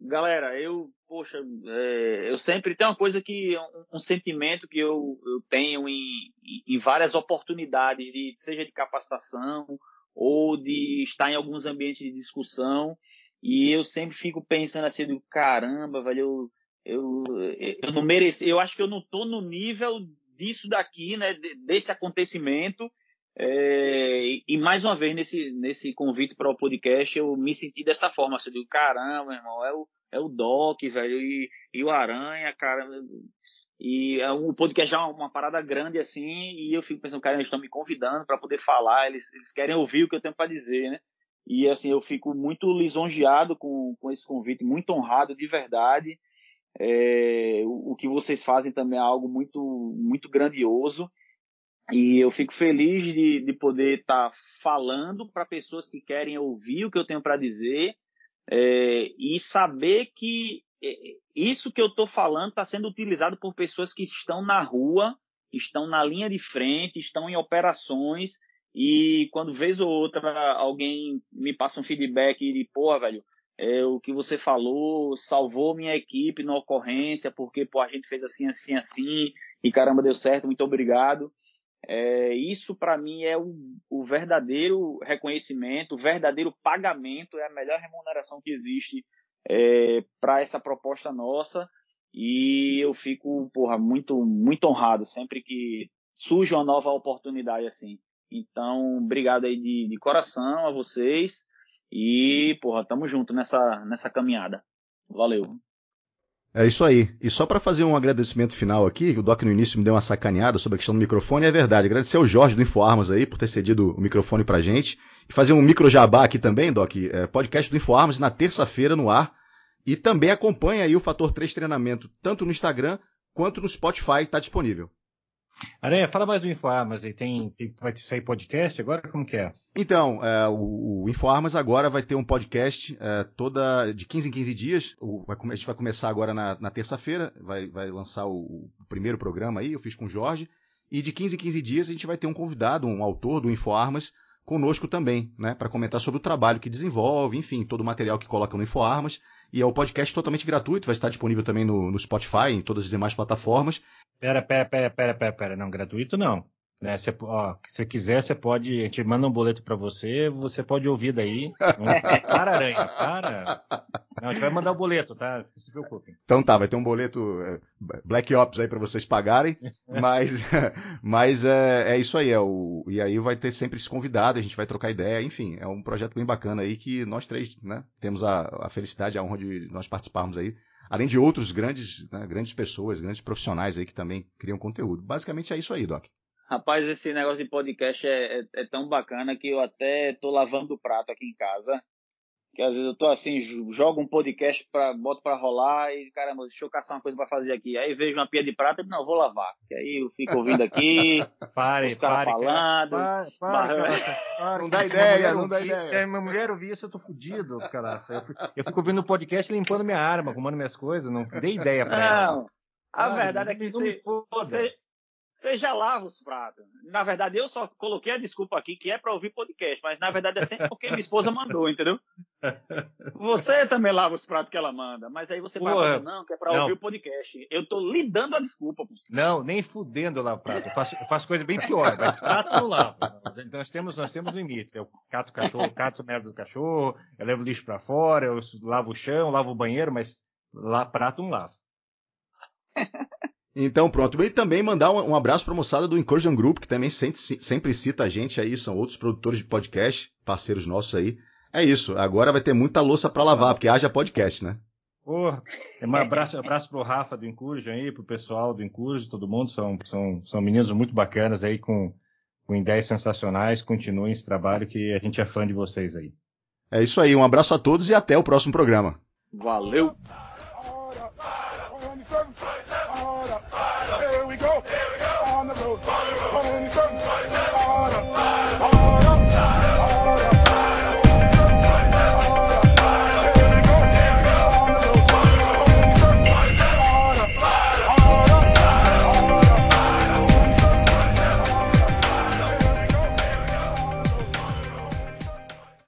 Galera, eu, poxa, é, eu sempre tenho uma coisa que, um, um sentimento que eu, eu tenho em, em, várias oportunidades, de, seja de capacitação ou de estar em alguns ambientes de discussão, e eu sempre fico pensando assim, do caramba, velho, eu, eu, eu não mereci, eu acho que eu não tô no nível disso daqui, né, desse acontecimento. É, e, mais uma vez nesse, nesse convite para o podcast eu me senti dessa forma, assim, do caramba, irmão, é o, é o Doc, velho, e, e o Aranha, cara. E é um podcast já é uma parada grande assim, e eu fico pensando, cara, eles estão me convidando para poder falar, eles, eles querem ouvir o que eu tenho para dizer, né? E assim, eu fico muito lisonjeado com, com esse convite, muito honrado de verdade. É, o, o, que vocês fazem também é algo muito, muito grandioso. E eu fico feliz de, de poder estar tá falando para pessoas que querem ouvir o que eu tenho para dizer, é, e saber que é, isso que eu estou falando está sendo utilizado por pessoas que estão na rua, estão na linha de frente, estão em operações e quando vez ou outra alguém me passa um feedback de, porra, velho, é, o que você falou salvou minha equipe na ocorrência, porque pô, a gente fez assim, assim, assim, e caramba, deu certo, muito obrigado. É, isso para mim é o, o, verdadeiro reconhecimento, o verdadeiro pagamento, é a melhor remuneração que existe é, para essa proposta nossa. E eu fico, porra, muito, muito honrado sempre que surge uma nova oportunidade assim. Então, obrigado aí de, de coração a vocês. E, porra, tamo junto nessa, nessa caminhada. Valeu. É isso aí. E só para fazer um agradecimento final aqui, o Doc no início me deu uma sacaneada sobre a questão do microfone, é verdade. Agradecer ao Jorge do InfoArmas aí por ter cedido o microfone pra gente. E fazer um micro jabá aqui também, Doc. É, podcast do InfoArmas na terça-feira no ar. E também acompanha aí o Fator 3 Treinamento, tanto no Instagram quanto no Spotify, está disponível. Aranha, fala mais do InfoArmas aí. Tem, tem, vai sair podcast agora? Como que é? Então, é, o, o InfoArmas agora vai ter um podcast é, toda de 15 em 15 dias. O, vai, a gente vai começar agora na, na terça-feira, vai, vai lançar o, o, primeiro programa aí, eu fiz com o Jorge. E de 15 em 15 dias a gente vai ter um convidado, um autor do InfoArmas, conosco também, né, para comentar sobre o trabalho que desenvolve, enfim, todo o material que coloca no InfoArmas. E é um podcast totalmente gratuito, vai estar disponível também no, no Spotify, em todas as demais plataformas. Pera, pera, pera, pera, pera, pera. Não, gratuito não. Né? Cê, ó, se quiser, você pode. A gente manda um boleto para você, você pode ouvir daí. para, aranha, para. Não, a gente vai mandar o boleto, tá? Não se preocupe. Então tá, vai ter um boleto é, Black Ops aí para vocês pagarem, mas, mas é, é, isso aí. É o, e aí vai ter sempre esse convidado, a gente vai trocar ideia, enfim, é um projeto bem bacana aí que nós três né, temos a, a felicidade, a honra de nós participarmos aí além de outros grandes, né, grandes pessoas, grandes profissionais aí que também criam conteúdo. Basicamente é isso aí, Doc. Rapaz, esse negócio de podcast é, é, é tão bacana que eu até tô lavando o prato aqui em casa que às vezes eu tô assim, jogo um podcast, pra, boto para rolar e, caramba, deixa eu caçar uma coisa para fazer aqui. Aí vejo uma pia de prata e não, vou lavar. Que aí eu fico ouvindo aqui, pare, os caras falando. Pare, pare, pare, não dá ideia, não dá ideia. Se a minha mulher ouvir isso, eu tô fudido, cara. Eu fico, eu fico ouvindo o podcast limpando minha arma, arrumando minhas coisas, não dei ideia pra ela. Não, a verdade é que você, você, você já lava os pratos. Na verdade, eu só coloquei a desculpa aqui que é para ouvir podcast, mas na verdade é sempre porque minha esposa mandou, entendeu? Você também lava os pratos que ela manda, mas aí você vai falar, não, que é para ouvir o podcast. Eu tô lhe dando a desculpa. Pô. Não, nem fudendo eu lavo prato. Eu faço, eu faço coisa bem pior, mas prato eu não lavo. Então nós temos, nós temos limites. Eu cato o cachorro, cato merda do cachorro, eu levo lixo para fora, eu lavo o chão, lavo o banheiro, mas lá prato não lavo. Então, pronto. E também mandar um, um abraço para a moçada do Incursion Group, que também sempre, sempre cita a gente aí, são outros produtores de podcast, parceiros nossos aí. É isso. Agora vai ter muita louça para lavar, porque haja podcast, né? Porra, um abraço, abraço pro Rafa do Incursion aí, pro pessoal do Incursion, todo mundo, são, são, são meninos muito bacanas aí, com, com ideias sensacionais, continuem esse trabalho que a gente é fã de vocês aí. É isso aí, um abraço a todos e até o próximo programa. Valeu!